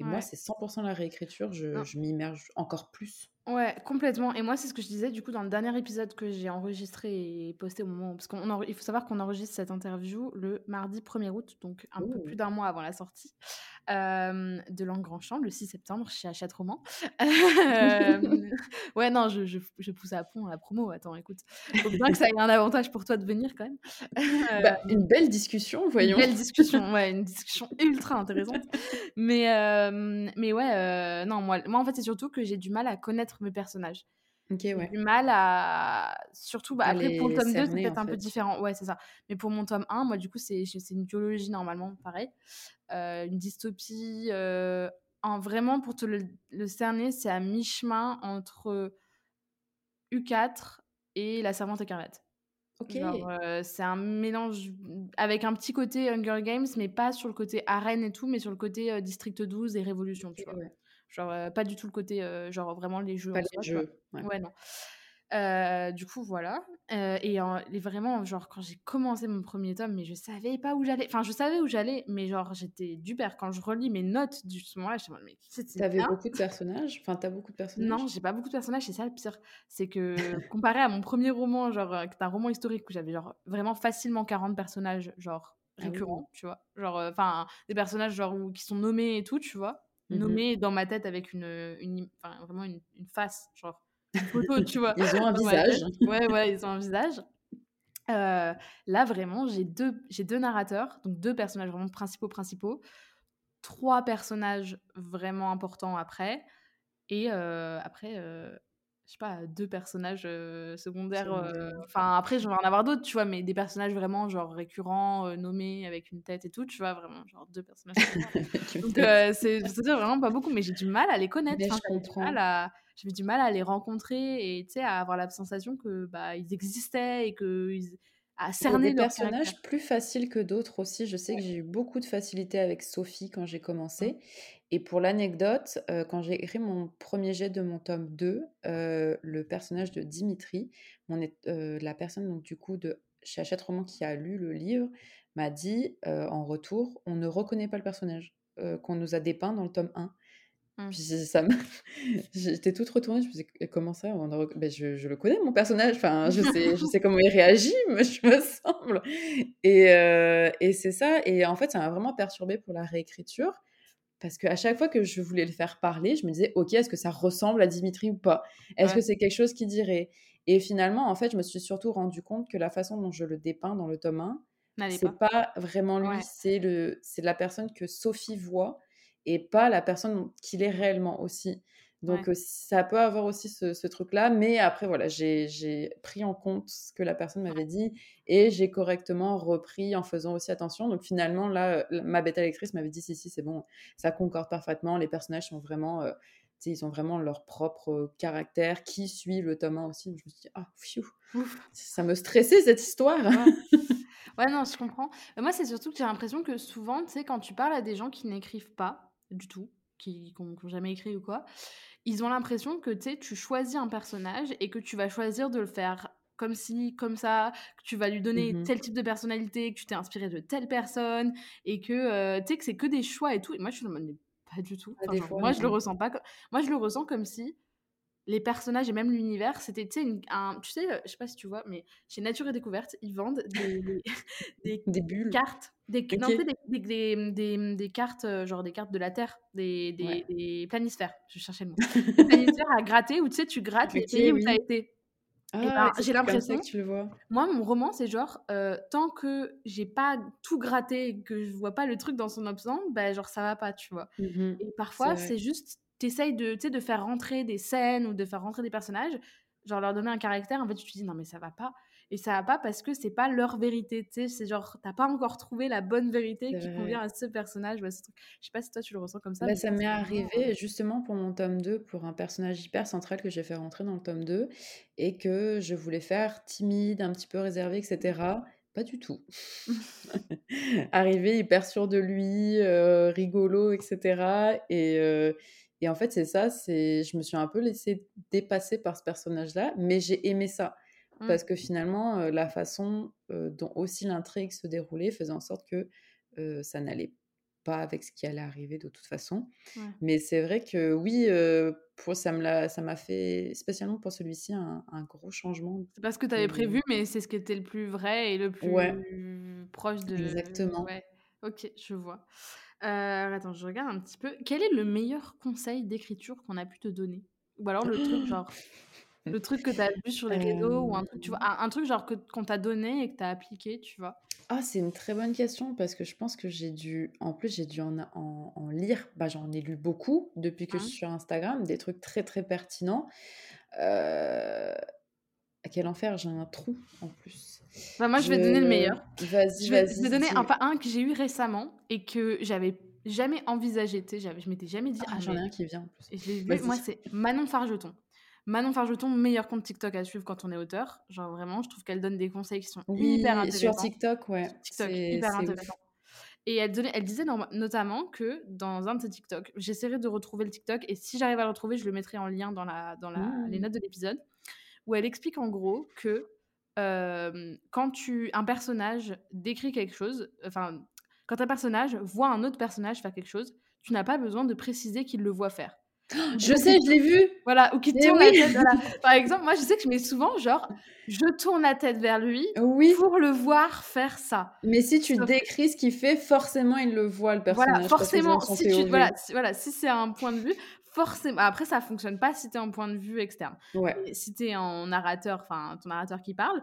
Et moi, c'est 100% la réécriture. Je, m'immerge encore plus. Ouais, complètement. Et moi, c'est ce que je disais du coup dans le dernier épisode que j'ai enregistré et posté au moment. Parce qu'il faut savoir qu'on enregistre cette interview le mardi 1er août, donc un peu plus d'un mois avant la sortie de Langue-Grand-Champ, le 6 septembre chez Hachette Roman. [LAUGHS] Ouais, non, je, je, je pousse à fond la promo. Attends, écoute, faut bien que ça ait un avantage pour toi de venir quand même. Bah, Euh, une belle discussion, une voyons. belle discussion, ouais, une discussion ultra intéressante. Mais, mais ouais, euh, non, moi, moi, en fait, c'est surtout que j'ai du mal à connaître mes personnages. Ok, J'ai ouais. du mal à. Surtout, bah, après, pour le tome 2, c'est peut-être un peu différent. Ouais, c'est ça. Mais pour mon tome 1, moi, du coup, c'est une biologie normalement, pareil. Euh, une dystopie. euh, en vraiment, pour te le, le cerner, c'est à mi-chemin entre U4 et La Servante écarlate. Ok. Euh, c'est un mélange avec un petit côté Hunger Games, mais pas sur le côté arène et tout, mais sur le côté District 12 et Révolution, tu vois. ouais. Genre, pas du tout le côté, genre vraiment les jeux Pas en les jeux. Ouais. Ouais, non. Du coup, voilà. Et, et vraiment, genre, quand j'ai commencé mon premier tome, mais je savais pas où j'allais. Enfin, je savais où j'allais, mais genre, j'étais du père. Quand je relis mes notes du ce moment-là, je me mais T'avais beaucoup de personnages? Enfin, t'as beaucoup de Non, personnages j'ai pas beaucoup de personnages, c'est ça le pire. C'est que comparé à mon premier roman, genre, qui est un roman historique où j'avais genre vraiment facilement 40 personnages, genre Ah oui? récurrents, tu vois? Genre, euh, enfin, des personnages genre où- qui sont nommés et tout, tu vois? Mhm. Nommés dans ma tête avec une, une, im- enfin, vraiment une, une face, genre une photo, tu vois. [LAUGHS] Ils ont un visage. Ouais, ouais, ils ont un visage. Euh, là, vraiment, j'ai deux, j'ai deux narrateurs, donc deux personnages vraiment principaux, principaux, trois personnages vraiment importants après, et euh, après, euh, je sais pas, deux personnages euh, secondaires. euh. Enfin, après, je vais en avoir d'autres, tu vois, mais des personnages vraiment, genre, récurrents, euh, nommés, avec une tête et tout, tu vois, vraiment, genre, deux personnages [LAUGHS] Donc, c'est vraiment pas beaucoup, mais j'ai du mal à les connaître. Je j'avais du mal à, j'avais du mal à les rencontrer et tu sais, à avoir la sensation que bah, ils existaient et que ils, à cerner des caractère. personnages plus faciles que d'autres aussi. Je sais que j'ai eu beaucoup de facilité avec Sophie quand j'ai Mm. commencé. Et pour l'anecdote, euh, quand j'ai écrit mon premier jet de mon tome 2, euh, le personnage de Dimitri, mon euh, la personne donc du coup de chez Hachette Roman qui a lu le livre, m'a dit en retour, on ne reconnaît pas le personnage qu'on nous a dépeint dans le tome 1. Mm. Puis ça me... [LAUGHS] J'étais toute retournée, je me disais, comment ça on a rec- ben, je, je le connais, mon personnage, enfin, je [LAUGHS] sais, je sais comment il réagit, [LAUGHS] me- je me semble. Et, et c'est ça, et en fait, ça m'a vraiment perturbée pour la réécriture, parce qu'à chaque fois que je voulais le faire parler, je me disais, ok, est-ce que ça ressemble à Dimitri ou pas? Est-ce que c'est quelque chose qu'il dirait? Et finalement, en fait, je me suis surtout rendu compte que la façon dont je le dépeins dans le tome 1, N'allez c'est pas. pas vraiment lui, Ouais. c'est le, c'est la personne que Sophie voit et pas la personne qu'il est réellement aussi. Donc ça peut avoir aussi ce, truc-là, mais après voilà, j'ai pris en compte ce que la personne m'avait dit et j'ai correctement repris en faisant aussi attention. Donc finalement là, ma bêta lectrice m'avait dit si si c'est bon, ça concorde parfaitement, les personnages sont vraiment, ils ont vraiment leur propre caractère, qui suit le tome 1 aussi. je me suis dit ah ça me stressait cette histoire. Ouais. [LAUGHS] non, je comprends. moi, c'est surtout que j'ai l'impression que souvent, tu sais, quand tu parles à des gens qui n'écrivent pas du tout, qui n'ont jamais écrit ou quoi, ils ont l'impression que tu choisis un personnage et que tu vas choisir de le faire comme ci, comme ça, que tu vas lui donner mmh tel type de personnalité, que tu t'es inspiré de telle personne et que euh, tu sais que c'est que des choix et tout. Et moi, je suis en pas du tout. moi, je le ressens pas. Moi, je le ressens comme si les personnages et même l'univers, c'était, tu sais, un, tu sais, je sais pas si tu vois, mais chez Nature et Découverte, ils vendent des, [LAUGHS] [LAUGHS] des, des, bulles. cartes, des, non, des, des, cartes, euh, genre des cartes de la Terre, des, des, planisphères, je cherchais le mot. [LAUGHS] des planisphères à gratter, où tu sais, tu grattes les pays où tu as été. Ah, ben, j'ai l'impression. que tu le vois. Moi, mon roman, c'est genre, euh, tant que j'ai pas tout gratté et que je vois pas le truc dans son absence, ben, genre, ça va pas, tu vois. Mmh et parfois, c'est juste t'essayes de, de faire rentrer des scènes ou de faire rentrer des personnages, genre leur donner un caractère, en fait, tu te dis non, mais ça va pas. Et ça va pas parce que c'est pas leur vérité, tu sais, c'est genre, t'as pas encore trouvé la bonne vérité qui convient à ce personnage. je sais pas si toi tu le ressens comme ça. Bah, ça m'est arrivé justement pour mon tome 2, pour un personnage hyper central que j'ai fait rentrer dans le tome 2 et que je voulais faire timide, un petit peu réservé, etc. Pas du tout. [LAUGHS] Arrivé hyper sûr de lui, euh, rigolo, etc. Et, euh, et en fait, c'est ça, c'est je me suis un peu laissée dépasser par ce personnage-là, mais j'ai aimé ça. Mmh. Parce que finalement, la façon dont aussi l'intrigue se déroulait faisait en sorte que ça n'allait pas avec ce qui allait arriver de toute façon. Mais c'est vrai que oui, pour, ça m'a fait, spécialement pour celui-ci, un, gros changement. C'est pas ce que tu avais prévu, mais c'est ce qui était le plus vrai et le plus proche de... Exactement. Ok, je vois. Euh, attends, je regarde un petit peu. Quel est le meilleur conseil d'écriture qu'on a pu te donner? Ou alors le truc genre le truc que tu as vu sur les réseaux ou un truc tu vois un, truc genre que qu'on t'a donné et que tu as appliqué, tu vois? Ah, c'est une très bonne question parce que je pense que j'ai dû en plus j'ai dû en, en, lire, bah j'en ai lu beaucoup depuis que je mmh. suis sur Instagram, des trucs très très pertinents. Euh... À quel enfer, j'ai un trou en plus. Bah, moi, je vais donner le meilleur. Vas-y, vas-y. Je vais donner enfin, un que j'ai eu récemment et que j'avais jamais envisagé. Tu sais, je m'étais jamais dit. Ah, j'en ai un qui vient en plus. Et je vu, moi, c'est Manon Fargeton. Manon Fargeton, meilleur compte TikTok à suivre quand on est auteur. Genre vraiment, je trouve qu'elle donne des conseils qui sont hyper intéressants. Sur TikTok, ouais. TikTok, hyper intéressant. Et elle, donnait, elle disait notamment que dans un de ses TikTok, j'essaierai de retrouver le TikTok et si j'arrive à le retrouver, je le mettrai en lien dans, la, dans la, les mmh. notes de l'épisode, où elle explique en gros que quand tu un personnage décrit quelque chose, enfin, quand un personnage voit un autre personnage faire quelque chose, tu n'as pas besoin de préciser qu'il le voit faire. [GASPS] Je sais, je l'ai vu. Voilà, ou qui tourne la tête. [LAUGHS] Par exemple, moi, je sais que je mets souvent, genre, je tourne la tête vers lui oui. pour le voir faire ça. Mais si tu décris ce qu'il fait, forcément, il le voit, le personnage. Voilà, forcément, si tu, voilà, si, voilà, si c'est un point de vue, forcément. Après, ça fonctionne pas si tu es en point de vue externe. Ouais. si tu es en narrateur, enfin, ton narrateur qui parle,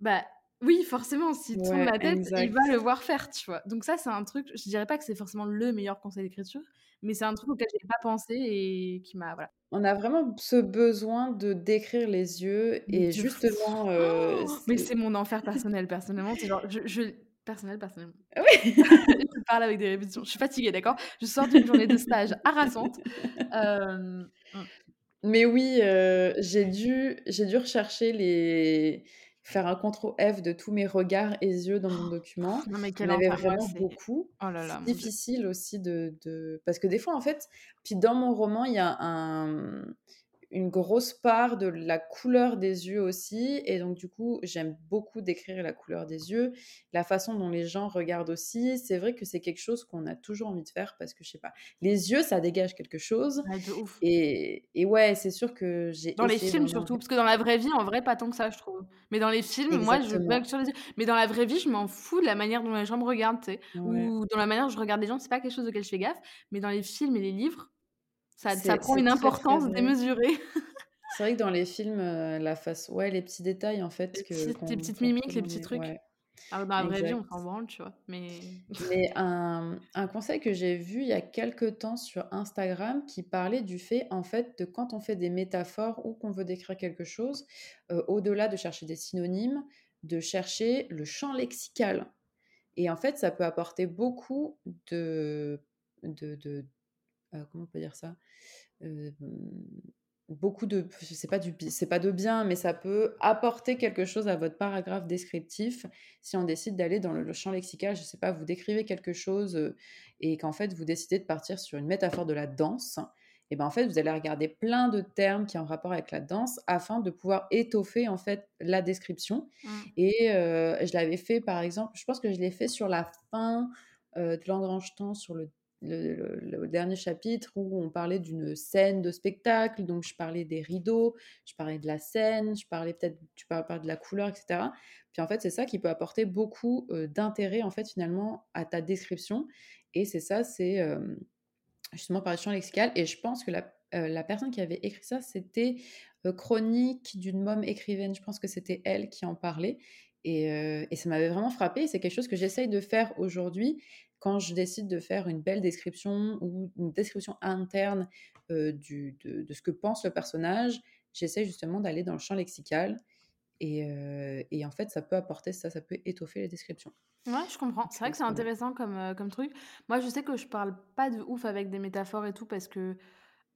bah oui, forcément, s'il tourne la tête, il va le voir faire, tu vois. Donc ça, c'est un truc, je dirais pas que c'est forcément le meilleur conseil d'écriture, mais c'est un truc auquel j'ai pas pensé et qui m'a, voilà. On a vraiment ce besoin de décrire les yeux et justement... Euh, oh mais c'est mon enfer personnel, personnellement. Je, personnel, personnellement. Oui. [LAUGHS] je parle avec des répétitions. Je suis fatiguée, d'accord? Je sors d'une journée de stage [LAUGHS] harassante. Euh. Mais oui, euh, j'ai dû, dû rechercher les faire un contrôle F de tous mes regards et yeux dans mon document. Non, mais Il avait vraiment beaucoup. Oh là là, difficile aussi de, de, Parce que des fois, en fait, puis dans mon roman, il y a un une grosse part de la couleur des yeux aussi. Et donc, du coup, j'aime beaucoup décrire la couleur des yeux, la façon dont les gens regardent aussi. C'est vrai que c'est quelque chose qu'on a toujours envie de faire parce que, je sais pas, les yeux, ça dégage quelque chose. Et, et, ouais, c'est sûr que j'ai. Dans les films surtout, parce que dans la vraie vie, en vrai, pas tant que ça, je trouve. Mais dans les films, moi, je bug sur les yeux. Mais dans la vraie vie, je m'en fous de la manière dont les gens me regardent, tu sais. Ou dans la manière dont je regarde les gens, c'est pas quelque chose auquel je fais gaffe. Mais dans les films et les livres, ça, ça prend une importance démesurée. C'est vrai que dans les films, la face, ouais, les petits détails en fait. Les, que, petites mimiques, les petits trucs. Alors, dans la vraie vie, on s'en branle, tu vois. Mais, [LAUGHS] mais un, un, conseil que j'ai vu il y a quelques temps sur Instagram qui parlait du fait, en fait, de quand on fait des métaphores ou qu'on veut décrire quelque chose, euh, au-delà de chercher des synonymes, de chercher le champ lexical. Et en fait, ça peut apporter beaucoup de. de, de euh, comment on peut dire ça? Euh, beaucoup de c'est pas du c'est pas de bien mais ça peut apporter quelque chose à votre paragraphe descriptif si on décide d'aller dans le, champ lexical. Je sais pas vous décrivez quelque chose euh, et qu'en fait vous décidez de partir sur une métaphore de la danse et ben en fait vous allez regarder plein de termes qui ont rapport avec la danse afin de pouvoir étoffer en fait la description. Mmh. et euh, je l'avais fait par exemple je pense que je l'ai fait sur la fin euh, de l'engrange temps sur le le, dernier chapitre où on parlait d'une scène de spectacle, donc je parlais des rideaux, je parlais de la scène, je parlais peut-être, tu parles de la couleur, etc. Puis en fait, c'est ça qui peut apporter beaucoup euh, d'intérêt en fait finalement à ta description. Et c'est ça, c'est euh, justement par le champ lexical. Et je pense que la, euh, la personne qui avait écrit ça, c'était Chronique d'une môme écrivaine. Je pense que c'était elle qui en parlait. Et, et ça m'avait vraiment frappé. C'est quelque chose que j'essaye de faire aujourd'hui quand je décide de faire une belle description ou une description interne du, de, ce que pense le personnage, j'essaie justement d'aller dans le champ lexical. Et, et, en fait, ça peut apporter ça, ça peut étoffer les descriptions. Ouais, je comprends. C'est vrai que c'est intéressant comme, comme truc. Moi, je sais que je parle pas de ouf avec des métaphores et tout parce que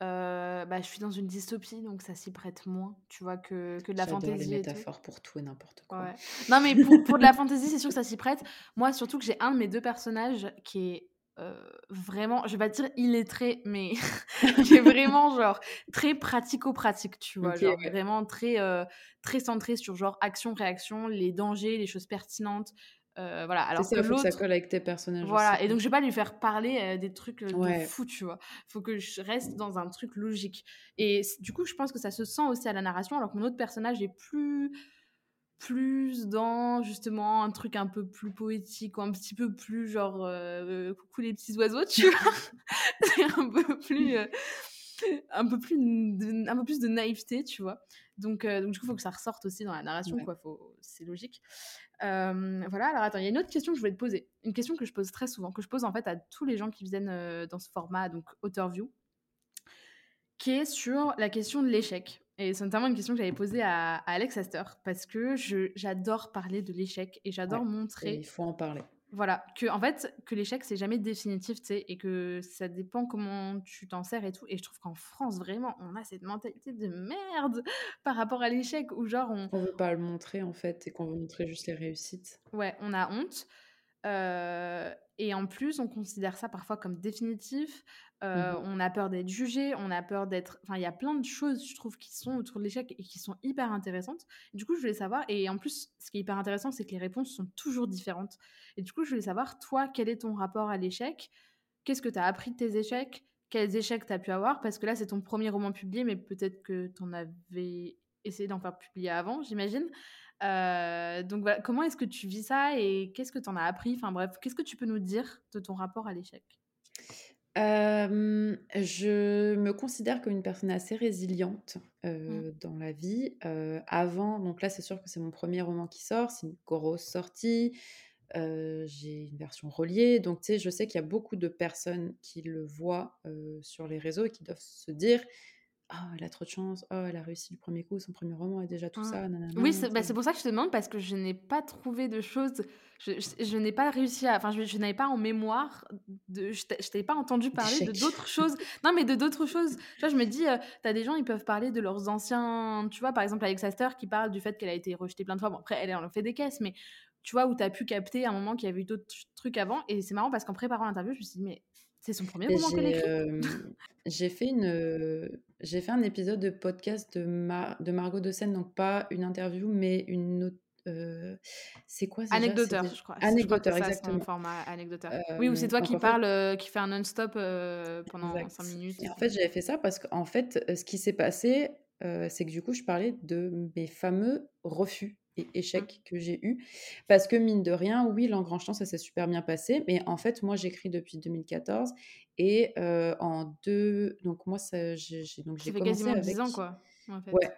euh, bah, je suis dans une dystopie, donc ça s'y prête moins, tu vois, que, que de la fantaisie. les métaphores pour tout et n'importe quoi. Non, mais pour, pour de la fantaisie, c'est sûr que ça s'y prête. Moi, surtout que j'ai un de mes deux personnages qui est euh, vraiment, je vais pas dire illettré, mais [LAUGHS] qui est vraiment genre très pratico-pratique, tu vois, genre vraiment très, euh, très centré sur genre action-réaction, les dangers, les choses pertinentes, euh, voilà. Alors ça, que faut que ça colle avec tes personnages. Voilà. Et donc je vais pas lui faire parler euh, des trucs euh, de fou, tu vois. Faut que je reste dans un truc logique. Et du coup, je pense que ça se sent aussi à la narration, alors que mon autre personnage est plus plus dans justement un truc un peu plus poétique ou un petit peu plus genre coucou les petits oiseaux, tu [LAUGHS] vois. [LAUGHS] C'est un peu plus [LAUGHS] un peu plus de, un peu plus de naïveté, tu vois. Donc, donc du coup, faut que ça ressorte aussi dans la narration, quoi. Faut, c'est logique. Euh, voilà, alors attends, il y a une autre question que je voulais te poser. Une question que je pose très souvent, que je pose en fait à tous les gens qui viennent euh, dans ce format, donc Authorview, qui est sur la question de l'échec. Et c'est notamment une question que j'avais posée à, Alex Astor, parce que j'adore parler de l'échec et j'adore montrer. il faut en parler. Voilà, que en fait, que l'échec c'est jamais définitif, tu sais, et que ça dépend comment tu t'en sers et tout. Et je trouve qu'en France, vraiment, on a cette mentalité de merde [LAUGHS] par rapport à l'échec, où genre on. On veut pas le montrer en fait, et qu'on veut montrer juste les réussites. Ouais, on a honte. Euh, et en plus, on considère ça parfois comme définitif. Euh, mmh on a peur d'être jugé, on a peur d'être. Enfin, il y a plein de choses, je trouve, qui sont autour de l'échec et qui sont hyper intéressantes. Du coup, je voulais savoir. Et en plus, ce qui est hyper intéressant, c'est que les réponses sont toujours différentes. Et du coup, je voulais savoir, toi, quel est ton rapport à l'échec? Qu'est-ce que tu as appris de tes échecs? Quels échecs tu as pu avoir? Parce que là, c'est ton premier roman publié, mais peut-être que tu en avais essayé d'en faire publier avant, j'imagine. Euh, donc voilà, comment est-ce que tu vis ça et qu'est-ce que tu en as appris? Enfin bref, qu'est-ce que tu peux nous dire de ton rapport à l'échec? Euh, je me considère comme une personne assez résiliente euh, mmh. dans la vie. avant, donc là, c'est sûr que c'est mon premier roman qui sort, c'est une grosse sortie. j'ai une version reliée, donc tu sais, je sais qu'il y a beaucoup de personnes qui le voient sur les réseaux et qui doivent se dire ah, elle a trop de chance, oh, elle a réussi le premier coup, son premier roman et déjà tout ça. oui, bah, c'est pour ça que je te demande parce que je n'ai pas trouvé de choses. Je, n'ai pas réussi à. Enfin, je, n'avais pas en mémoire. De, je t'avais pas entendu parler de d'autres choses. Non, mais de d'autres choses. Tu vois, je me dis, euh, tu as des gens, ils peuvent parler de leurs anciens. Tu vois, par exemple, Alex Astor qui parle du fait qu'elle a été rejetée plein de fois. Bon, après, elle en fait des caisses, mais tu vois, où tu as pu capter à un moment qu'il y avait eu d'autres trucs avant. Et c'est marrant parce qu'en préparant l'interview, je me suis dit, mais c'est son premier roman qu'elle écrit? j'ai fait une, j'ai fait un épisode de podcast de, de Margot de Seine, donc pas une interview, mais une autre. c'est quoi déjà? Anecdoteur, je crois. Anecdoteur, exactement. format anecdoteur. oui, ou c'est toi qui parle, qui fait un non-stop pendant 5 minutes. Et en fait, j'avais fait ça parce qu'en fait, ce qui s'est passé, c'est que du coup, je parlais de mes fameux refus et mmh. échecs que j'ai eu. Parce que mine de rien, oui, l'engranchement, ça s'est super bien passé. Mais en fait, moi, j'écris depuis 2014. Et en deux. Donc, moi, j'ai donc j'ai commencé. quasiment avec... 10 ans, quoi. En fait. Ouais.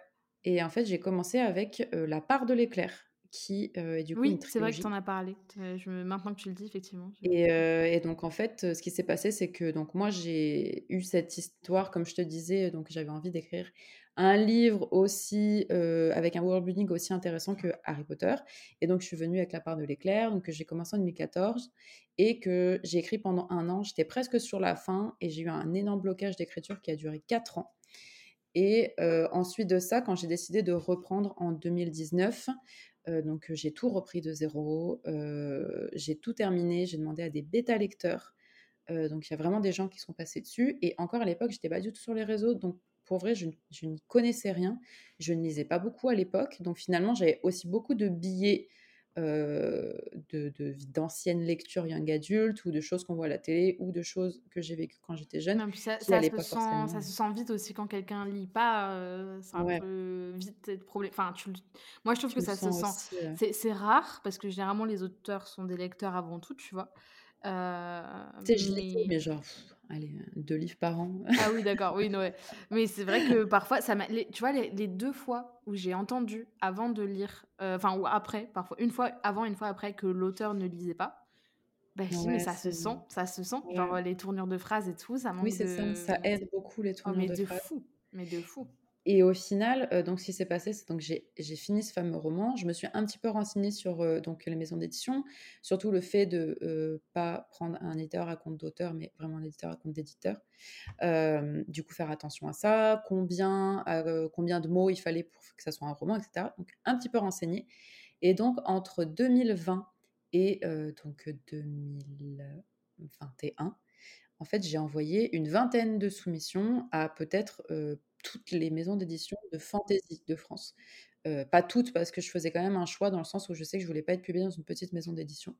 Et en fait, j'ai commencé avec La part de l'éclair, qui est du coup oui, c'est vrai que tu en as parlé. Je, maintenant que tu le dis, effectivement. Et, et, donc, en fait, ce qui s'est passé, c'est que donc, moi, j'ai eu cette histoire, comme je te disais, donc j'avais envie d'écrire un livre aussi avec un world building aussi intéressant que Harry Potter. Et donc, je suis venue avec la part de l'éclair, donc j'ai commencé en 2014 et que j'ai écrit pendant un an. J'étais presque sur la fin et j'ai eu un énorme blocage d'écriture qui a duré quatre ans. Et ensuite de ça, quand j'ai décidé de reprendre en 2019, donc j'ai tout repris de zéro, j'ai tout terminé, j'ai demandé à des bêta lecteurs. donc il y a vraiment des gens qui sont passés dessus. Et encore à l'époque, j'étais pas du tout sur les réseaux, donc pour vrai, je, je n'y connaissais rien. Je ne lisais pas beaucoup à l'époque. Donc finalement, j'avais aussi beaucoup de billets euh, de, d'anciennes lectures young adult ou de choses qu'on voit à la télé ou de choses que j'ai vécues quand j'étais jeune. ça, ça, se sent, ça, se sent, vite aussi quand quelqu'un lit pas, euh, ça peut vite problème. Enfin, tu... Moi, je trouve que ça se sent. C'est, c'est rare parce que généralement les auteurs sont des lecteurs avant tout, tu vois. Euh, mais... Je mais genre, allez, deux livres par an. ah oui, d'accord, oui, non, mais c'est vrai que parfois, ça tu vois, les, deux fois où j'ai entendu avant de lire, euh, enfin, ou après, parfois, une fois avant, une fois après, que l'auteur ne lisait pas, ben si, mais ça se sent, ça se sent. Genre les tournures de phrases et tout, ça manque Oui, c'est ça, ça aide beaucoup les oh, tournures mais de. Fou. Mais de fou. Et au final, euh, donc ce qui s'est passé, c'est donc j'ai fini ce fameux roman. Je me suis un petit peu renseignée sur euh, donc les maisons d'édition, surtout le fait de ne euh, pas prendre un éditeur à compte d'auteur, mais vraiment un éditeur à compte d'éditeur. du coup, faire attention à ça, combien, combien de mots il fallait pour que ça soit un roman, etc. Donc un petit peu renseignée. Et donc entre 2020 et donc 2021, en fait, j'ai envoyé une vingtaine de soumissions à peut-être toutes les maisons d'édition de fantasy de France. pas toutes, parce que je faisais quand même un choix dans le sens où je sais que je voulais pas être publiée dans une petite maison d'édition.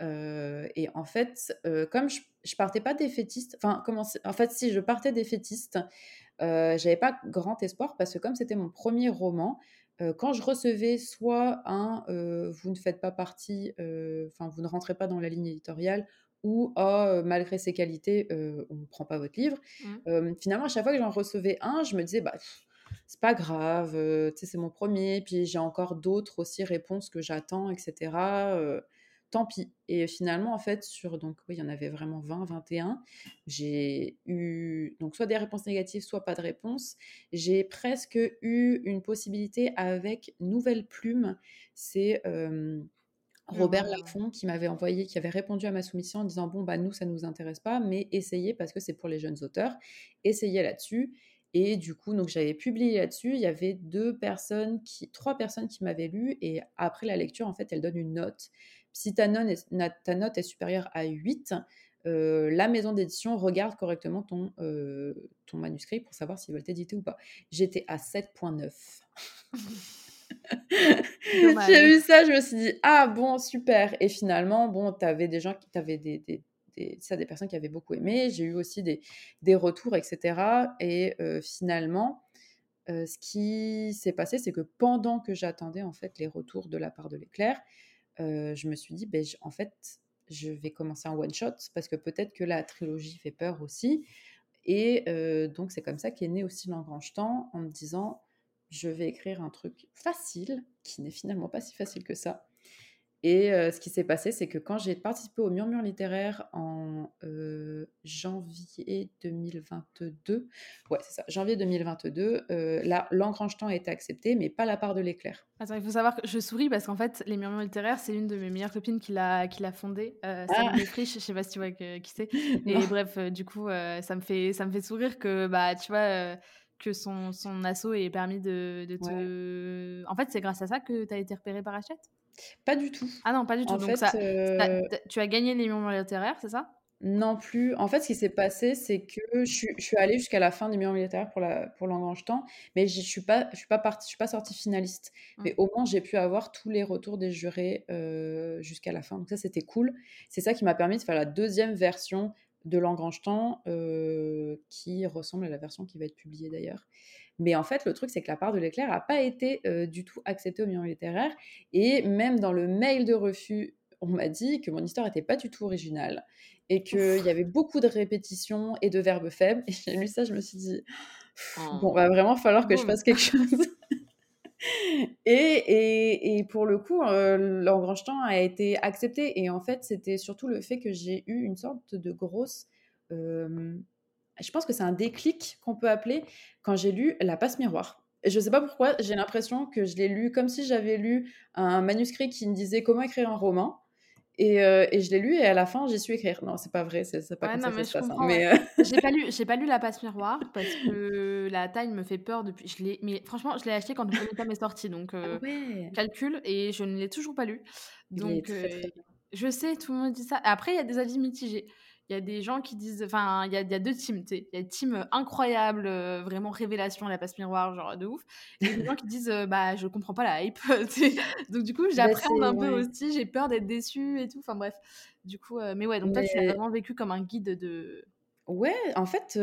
et en fait, comme je, je, partais pas défaitiste, enfin, en fait, si je partais défaitiste, j'avais pas grand espoir parce que comme c'était mon premier roman, quand je recevais soit un vous ne faites pas partie, enfin, vous ne rentrez pas dans la ligne éditoriale, ou oh, malgré ses qualités, on ne prend pas votre livre. Mmh. finalement, à chaque fois que j'en recevais un, je me disais, bah, c'est pas grave, c'est mon premier, puis j'ai encore d'autres aussi réponses que j'attends, etc. tant pis. Et finalement, en fait, sur, donc, oui, il y en avait vraiment 20, 21. J'ai eu, donc, soit des réponses négatives, soit pas de réponse. J'ai presque eu une possibilité avec Nouvelle Plume. C'est Robert Laffont qui m'avait envoyé, qui avait répondu à ma soumission en disant bon bah nous ça ne nous intéresse pas, mais essayez parce que c'est pour les jeunes auteurs, essayez là-dessus. Et du coup donc j'avais publié là-dessus, il y avait deux personnes qui, trois personnes qui m'avaient lu et après la lecture en fait elle donne une note. Si ta, note est, ta note est supérieure à 8, euh, la maison d'édition regarde correctement ton, euh, ton manuscrit pour savoir s'ils veulent t'éditer ou pas. J'étais à 7.9. [LAUGHS] j'ai vu ça, je me suis dit, ah bon, super. Et finalement, bon, tu avais des gens qui des, ça, des personnes qui avaient beaucoup aimé. J'ai eu aussi des, des retours, etc. Et euh, finalement, euh, ce qui s'est passé, c'est que pendant que j'attendais en fait les retours de la part de l'éclair, euh, je me suis dit, ben, en fait, je vais commencer un one shot parce que peut-être que la trilogie fait peur aussi. Et donc, c'est comme ça qu'est né aussi L'Engrange Temps en me disant, je vais écrire un truc facile, qui n'est finalement pas si facile que ça. Et euh, ce qui s'est passé, c'est que quand j'ai participé au Murmure littéraire en euh, janvier 2022, ouais, c'est ça, janvier 2022, euh, là, l'engrange-temps a été accepté, mais pas la part de l'éclair. Attends, il faut savoir que je souris parce qu'en fait, les Murmures littéraires, c'est une de mes meilleures copines qui l'a, qui l'a fondé. Euh, ah. Frisch, je sais pas si tu vois qui c'est. [LAUGHS] Et bref, du coup, ça, me fait, ça me fait sourire que, bah, tu vois que son, son assaut ait permis de, de te... En fait, c'est grâce à ça que tu as été repéré par Hachette? Pas du tout. Ah non, pas du tout. En Donc fait, ça, euh, tu as gagné les millions littéraires, c'est ça? Non plus. En fait, ce qui s'est passé, c'est que je, je suis allée jusqu'à la fin des millions militaires pour la pour temps, mais je suis pas je suis pas partie, je suis pas sortie finaliste. Mmh. Mais au moins j'ai pu avoir tous les retours des jurés euh, jusqu'à la fin. Donc ça c'était cool. C'est ça qui m'a permis de faire la deuxième version de Langrange-Temps euh, qui ressemble à la version qui va être publiée d'ailleurs. Mais en fait, le truc, c'est que la part de l'éclair n'a pas été euh, du tout acceptée au million littéraire. Et même dans le mail de refus, on m'a dit que mon histoire n'était pas du tout originale et qu'il y avait beaucoup de répétitions et de verbes faibles. Et j'ai lu ça, je me suis dit, oh. bon, va vraiment falloir que je fasse quelque chose. [LAUGHS] [LAUGHS] et, et, pour le coup, euh, l'engrangetant a été accepté. Et en fait, c'était surtout le fait que j'ai eu une sorte de grosse. Euh, je pense que c'est un déclic qu'on peut appeler quand j'ai lu La passe miroir. Et je ne sais pas pourquoi, j'ai l'impression que je l'ai lu comme si j'avais lu un manuscrit qui me disait comment écrire un roman. Et, euh, et, je l'ai lu et à la fin j'ai su écrire. Non, c'est pas vrai, c'est pas comme ça que ça se passe. Hein, mais euh, j'ai pas lu, j'ai pas lu la passe miroir [LAUGHS] parce que la taille me fait peur depuis. Je l'ai, mais franchement, je l'ai acheté quand le premier tome est sorti, donc euh, ah calcul et je ne l'ai toujours pas lu. Donc je sais, tout le monde dit ça. Après, il y a des avis mitigés il y a des gens qui disent enfin il y a, y a, deux teams tu sais. Il y a une team incroyable vraiment révélation la passe miroir genre de ouf. Et des gens qui disent bah je comprends pas la hype [LAUGHS] donc du coup bah, j'appréhende un peu aussi j'ai peur d'être déçue et tout. Enfin bref. Du coup mais ouais donc toi tu as vraiment vécu comme un guide de Ouais, en fait,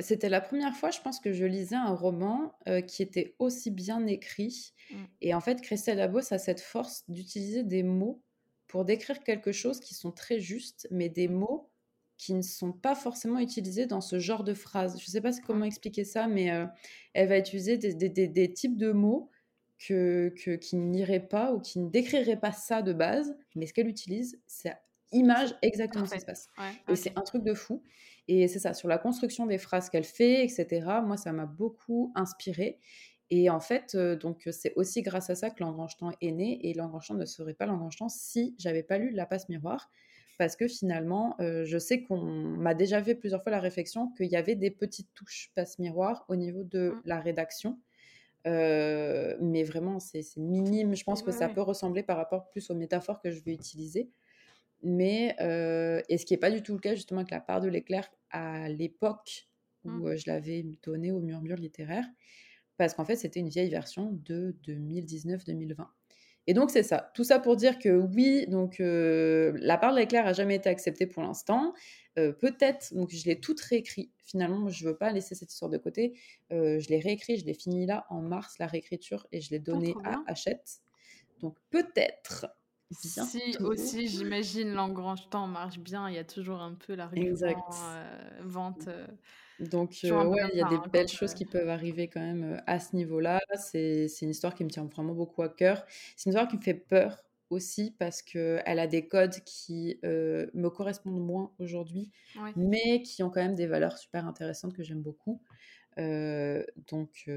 c'était la première fois, je pense, que je lisais un roman qui était aussi bien écrit. Mmh. Et en fait, Christelle Labos a cette force d'utiliser des mots pour décrire quelque chose qui sont très justes, mais des mots qui ne sont pas forcément utilisés dans ce genre de phrase. Je ne sais pas comment expliquer ça, mais euh, elle va utiliser des, des, des, types de mots que, que, qui n'iraient pas ou qui ne décriraient pas ça de base, mais ce qu'elle utilise, c'est image exactement ce qui se passe. Et c'est un truc de fou. Et c'est ça, sur la construction des phrases qu'elle fait, etc., moi, ça m'a beaucoup inspiré. Et en fait, euh, donc c'est aussi grâce à ça que Langrangetant est né. Et Langrangetant ne serait pas Langrangetant si j'avais pas lu La Passe Miroir parce que finalement, euh, je sais qu'on m'a déjà fait plusieurs fois la réflexion qu'il y avait des petites touches passe-miroir au niveau de mmh. la rédaction. Euh, mais vraiment, c'est minime. Je pense que ça peut ressembler par rapport plus aux métaphores que je vais utiliser. Mais, euh, et ce qui n'est pas du tout le cas justement avec la part de l'éclair à l'époque où mmh. je l'avais donné au murmure littéraire, parce qu'en fait, c'était une vieille version de 2019-2020. Et donc, c'est ça. Tout ça pour dire que oui, donc euh, la part de l'éclair a jamais été acceptée pour l'instant. Euh, peut-être, donc je l'ai toute réécrit. Finalement, je ne veux pas laisser cette histoire de côté. Euh, je l'ai réécrit, je l'ai fini là en mars, la réécriture, et je l'ai donné à Hachette. Donc peut-être. Si aussi, j'imagine, l'engrange temps marche bien, il y a toujours un peu la vente. Donc, euh, ouais, il y a des belles choses qui peuvent arriver quand même euh, à ce niveau-là. C'est une histoire qui me tient vraiment beaucoup à cœur. C'est une histoire qui me fait peur aussi parce qu'elle a des codes qui euh, me correspondent moins aujourd'hui, mais qui ont quand même des valeurs super intéressantes que j'aime beaucoup. donc,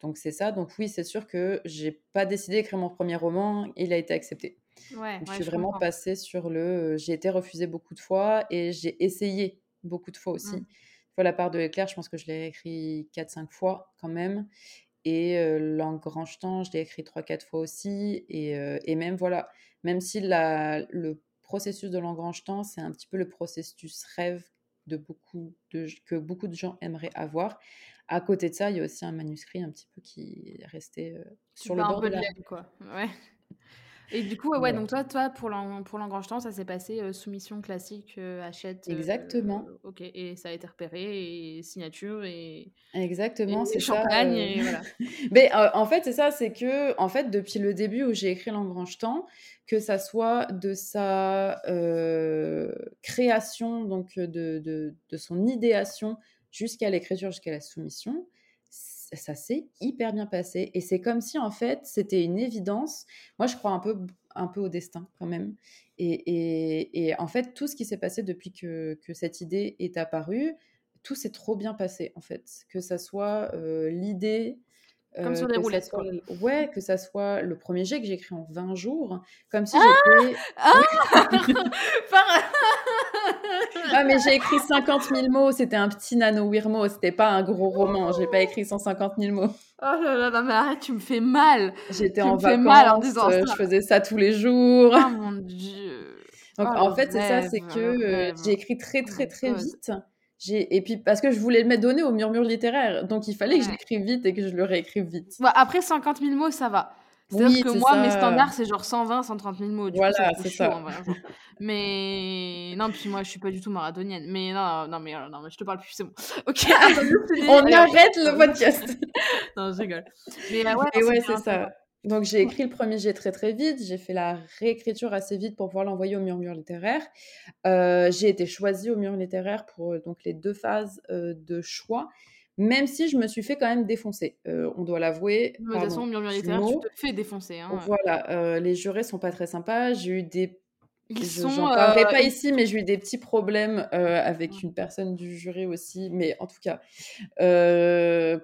donc c'est ça. Donc oui, c'est sûr que j'ai pas décidé d'écrire mon premier roman. Il a été accepté. Ouais, je suis vraiment passée sur le. J'ai été refusée beaucoup de fois et j'ai essayé beaucoup de fois aussi. Mmh la part de l'éclair, je pense que je l'ai écrit 4-5 fois quand même. Et euh, l'engrangetant, je l'ai écrit 3-4 fois aussi. Et, euh, et, même, voilà, même si la, le processus de l'engrangetant, c'est un petit peu le processus rêve de beaucoup de, que beaucoup de gens aimeraient avoir. À côté de ça, il y a aussi un manuscrit un petit peu qui est resté euh, sur le bord de la... quoi. Ouais. Et du coup, ouais, donc toi, toi pour l'engrangetant, ça s'est passé euh, soumission classique, euh, achète. Euh, Exactement. ok, et ça a été repéré, et signature, et. Exactement, c'est champagne, et voilà. [LAUGHS] Mais en fait, c'est ça, c'est que, en fait, depuis le début où j'ai écrit l'engrangetant, que ça soit de sa création, donc de, de, de son idéation jusqu'à l'écriture, jusqu'à la soumission, ça s'est hyper bien passé. Et c'est comme si, en fait, c'était une évidence. Moi, je crois un peu, un peu au destin, quand même. Et, et, en fait, tout ce qui s'est passé depuis que, que, cette idée est apparue, tout s'est trop bien passé, en fait. Que ça soit euh, l'idée, comme sur des roulettes. Ouais, que ça soit le premier jet que j'ai écrit en 20 jours, comme si ah j'étais. Ah [LAUGHS] ah mais j'ai écrit 50 000 mots, c'était un petit nano Wirmo, c'était pas un gros roman, j'ai pas écrit 150 000 mots. Oh là là, non mais arrête, tu me fais mal. J'étais en vacances, mal en disant euh, ça. je faisais ça tous les jours. Oh mon dieu. Donc oh, en fait, c'est ça, c'est que euh, j'ai écrit très très très vite. Et puis parce que je voulais le donner au murmure littéraire, donc il fallait que je l'écrive vite et que je le réécrive vite. après 50 000 mots, ça va. C'est-à-dire que moi, mes standards, c'est genre 120, 130 000 mots. Du voilà, c'est ça. Hein, mais non, puis moi, je suis pas du tout marathonienne. Mais non, non, mais, non, mais je te parle plus, c'est bon. [LAUGHS] Ok, [LAUGHS] on arrête le podcast. [LAUGHS] non, je rigole. Mais ouais, et ouais, c'est ça. Donc j'ai écrit le premier jet très très vite, j'ai fait la réécriture assez vite pour pouvoir l'envoyer au murmure littéraire. Euh, j'ai été choisie au murmure littéraire pour euh, donc les deux phases euh, de choix, même si je me suis fait quand même défoncer. on doit l'avouer. De toute façon, murmure littéraire, tu te fais défoncer. Hein. Voilà, les jurés sont pas très sympas. J'ai eu des ils je, sont. parlerai pas ici, mais j'ai eu des petits problèmes avec une personne du jury aussi. Mais en tout cas,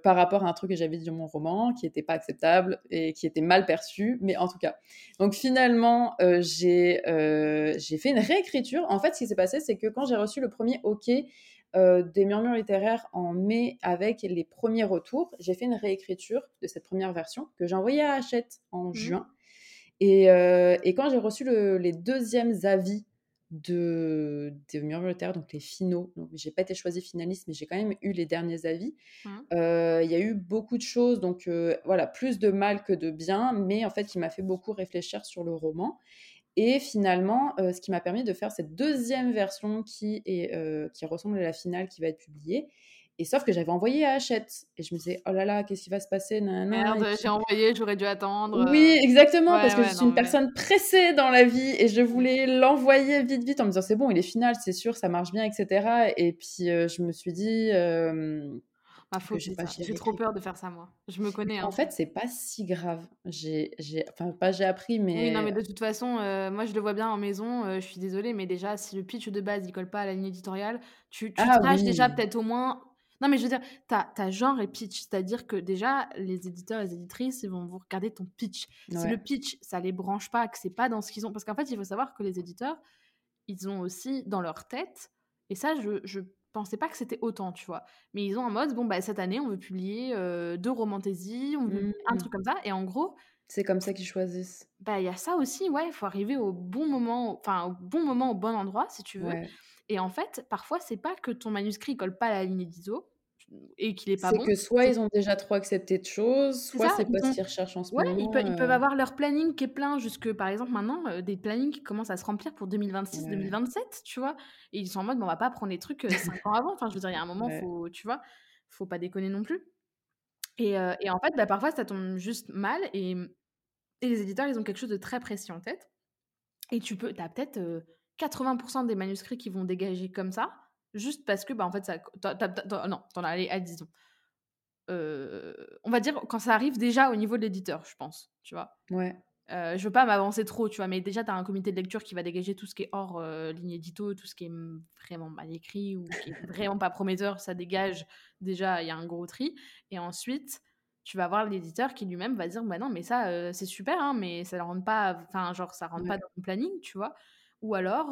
par rapport à un truc que j'avais dit dans mon roman, qui n'était pas acceptable et qui était mal perçu. Mais en tout cas, donc finalement, j'ai j'ai fait une réécriture. En fait, ce qui s'est passé, c'est que quand j'ai reçu le premier OK des murmures littéraires en mai avec les premiers retours, j'ai fait une réécriture de cette première version que j'ai envoyée à Hachette en mmh. juin. Euh, et, quand j'ai reçu les deuxièmes avis de, des Murmures donc les finaux, donc j'ai pas été choisie finaliste, mais j'ai quand même eu les derniers avis. Mmh. Euh, il y a eu beaucoup de choses, donc euh, voilà, plus de mal que de bien, mais en fait, qui m'a fait beaucoup réfléchir sur le roman. Et finalement, ce qui m'a permis de faire cette deuxième version qui, est, qui ressemble à la finale qui va être publiée. Et sauf que j'avais envoyé à Hachette. Et je me disais, oh là là, qu'est-ce qui va se passer? Merde, j'ai envoyé, j'aurais dû attendre. Oui, exactement, parce que je suis une personne pressée dans la vie et je voulais l'envoyer vite, vite en me disant, c'est bon, il est final, c'est sûr, ça marche bien, etc. Et puis, euh, je me suis dit. Euh, ah, j'ai trop peur de faire ça, moi. Je me connais. En hein. fait, c'est pas si grave. J'ai, enfin, pas j'ai appris, mais. Oui, non, mais de toute façon, euh, moi, je le vois bien en maison. je suis désolée, mais déjà, si le pitch de base, il colle pas à la ligne éditoriale, tu, tu ah, déjà peut-être au moins non, mais je veux dire, tu as, genre et pitch. C'est-à-dire que déjà, les éditeurs et les éditrices, ils vont vous regarder ton pitch. Si le pitch, ça les branche pas, que c'est pas dans ce qu'ils ont. Parce qu'en fait, il faut savoir que les éditeurs, ils ont aussi dans leur tête, et ça, je, je pensais pas que c'était autant, tu vois. Mais ils ont en mode, bon, bah, cette année, on veut publier euh, deux romantaisies, on veut un mmh. truc comme ça. Et en gros. C'est comme ça qu'ils choisissent. Bah, il y a ça aussi, ouais. Il faut arriver au bon moment, enfin, au bon moment, au bon endroit, si tu veux. Et en fait, parfois, c'est pas que ton manuscrit colle pas à la ligne d'ISO et qu'il est pas bon. C'est que soit ils ont déjà trop accepté de choses, soit c'est pas ce qu'ils recherchent en ce moment. Ils, ils, peuvent euh. avoir leur planning qui est plein jusque, par exemple, maintenant, euh, des plannings qui commencent à se remplir pour 2026-2027, tu vois. Et ils sont en mode, bon, on va pas prendre des trucs 5 euh, ans avant. Enfin, je veux dire, il y a un moment, faut, tu vois, faut pas déconner non plus. Et, et en fait, bah, parfois, ça tombe juste mal et, et les éditeurs, ils ont quelque chose de très précis en tête. Et tu peux, as peut-être 80% des manuscrits qui vont dégager comme ça, juste parce que, bah, en fait, ça. non, t'en as, à disons. on va dire quand ça arrive déjà au niveau de l'éditeur, je pense, tu vois. Ouais. je veux pas m'avancer trop, tu vois, mais déjà, tu as un comité de lecture qui va dégager tout ce qui est hors ligne édito, tout ce qui est vraiment mal écrit ou qui est vraiment pas prometteur, ça dégage. Déjà, il y a un gros tri. Et ensuite, tu vas voir l'éditeur qui lui-même va dire, bah non, mais ça, c'est super, hein, mais ça ne rentre pas, enfin, genre, ça rentre pas dans le planning, tu vois. Ou alors,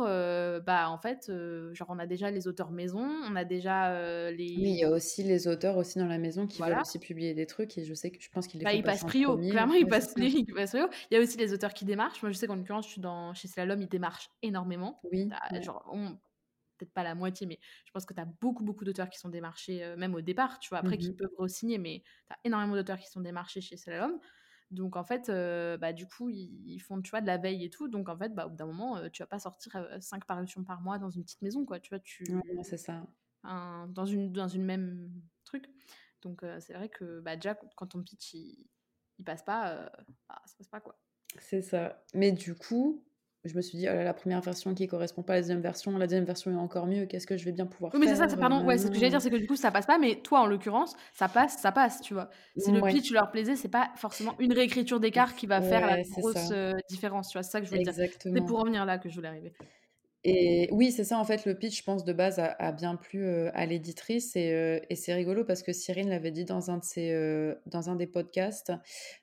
bah, en fait, genre, on a déjà les auteurs maison, on a déjà les. Oui, il y a aussi les auteurs aussi dans la maison qui veulent aussi publier des trucs et je sais que je pense qu'ils les bah, font ils passent prio, clairement, ils passent, prio. Il y a aussi les auteurs qui démarchent. Moi, je sais qu'en l'occurrence, je suis dans... chez Slalom, ils démarchent énormément. Oui. Genre, peut-être pas la moitié, mais je pense que tu as beaucoup, beaucoup d'auteurs qui sont démarchés, même au départ, tu vois, après, qui mmh peuvent re-signer, mais tu as énormément d'auteurs qui sont démarchés chez Slalom. Donc en fait, bah, du coup, ils, font tu vois, de la veille et tout. Donc en fait, bah, au bout d'un moment, tu vas pas sortir 5 parutions par mois dans une petite maison, quoi. Tu vois, tu. c'est ça. dans, une, dans une même truc. Donc c'est vrai que bah, déjà, quand ton pitch il, il passe pas, bah, ça passe pas, quoi. C'est ça. Mais du coup, je me suis dit, oh la première version qui correspond pas à la deuxième version, la deuxième version est encore mieux, qu'est-ce que je vais bien pouvoir oui, mais c'est ça, pardon, ouais, c'est ce que j'allais dire, c'est que du coup, ça passe pas, mais toi, en l'occurrence, ça passe, ça passe, tu vois. Si le pitch leur plaisait, c'est pas forcément une réécriture d'écart qui va faire la grosse euh, différence, tu vois, c'est ça que je voulais dire. C'est pour revenir là que je voulais arriver. Et oui, c'est ça, en fait, le pitch, je pense, de base, a, bien plu euh, à l'éditrice. Et, euh, et c'est rigolo parce que Cyrine l'avait dit dans un, de ses, euh, dans un des podcasts,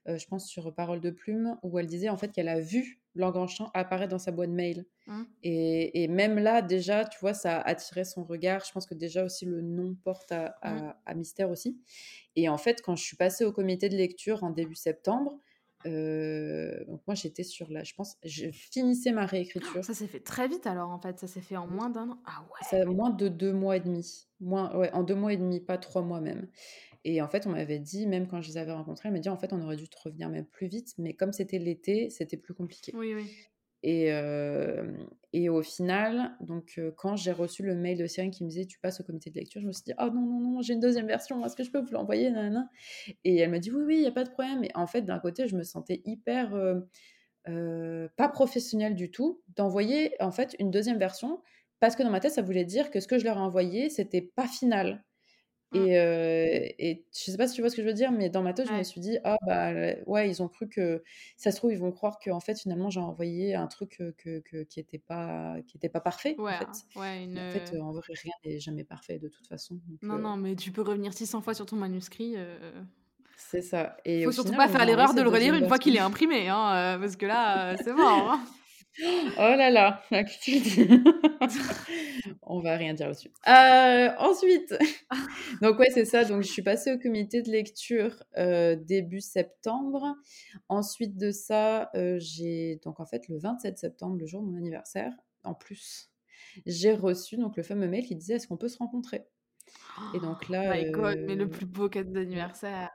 je pense sur Parole de Plume, où elle disait en fait qu'elle a vu Languenchamp apparaître dans sa boîte mail. Mmh. Et, et, même là, déjà, tu vois, ça a attiré son regard. Je pense que déjà aussi le nom porte à, à, mmh. à mystère aussi. Et en fait, quand je suis passée au comité de lecture en début septembre, donc moi j'étais sur la, je pense, je finissais ma réécriture. Ça s'est fait très vite alors en fait, ça s'est fait en moins d'un an. Ah ouais. Ça, moins de deux mois et demi, moins, ouais, en deux mois et demi, pas trois mois même. Et en fait, on m'avait dit, même quand je les avais rencontrés, elle m'a dit en fait on aurait dû te revenir même plus vite, mais comme c'était l'été, c'était plus compliqué. Oui oui. Et, et au final, donc quand j'ai reçu le mail de Cyrine qui me disait tu passes au comité de lecture, je me suis dit oh non non non j'ai une deuxième version, est-ce que je peux vous l'envoyer? Et elle m'a dit oui oui il y a pas de problème. Et en fait d'un côté je me sentais hyper pas professionnelle du tout d'envoyer en fait une deuxième version parce que dans ma tête ça voulait dire que ce que je leur ai envoyé c'était pas final. Mmh. Et, et je sais pas si tu vois ce que je veux dire, mais dans ma tête, je me suis dit, ah bah ouais, ils ont cru que, ça se trouve, ils vont croire qu'en fait, finalement, j'ai envoyé un truc que, que, qui n'était pas, qui était pas parfait. Ouais, en fait, hein, ouais une... en, fait en vrai, rien n'est jamais parfait de toute façon. non, non, mais tu peux revenir 600 fois sur ton manuscrit. C'est ça. Et faut surtout pas faire l'erreur de le relire une fois qu'il est imprimé, hein, parce que là, [LAUGHS] c'est mort. Hein. Oh là là, [LAUGHS] on va rien dire là-dessus. Euh, ensuite, [LAUGHS] donc ouais, c'est ça. Donc je suis passée au comité de lecture euh, début septembre. Ensuite de ça, euh, j'ai donc en fait le 27 septembre, le jour de mon anniversaire, en plus, j'ai reçu donc le fameux mail qui disait est-ce qu'on peut se rencontrer? Et donc là, my God, mais le plus beau cadeau d'anniversaire.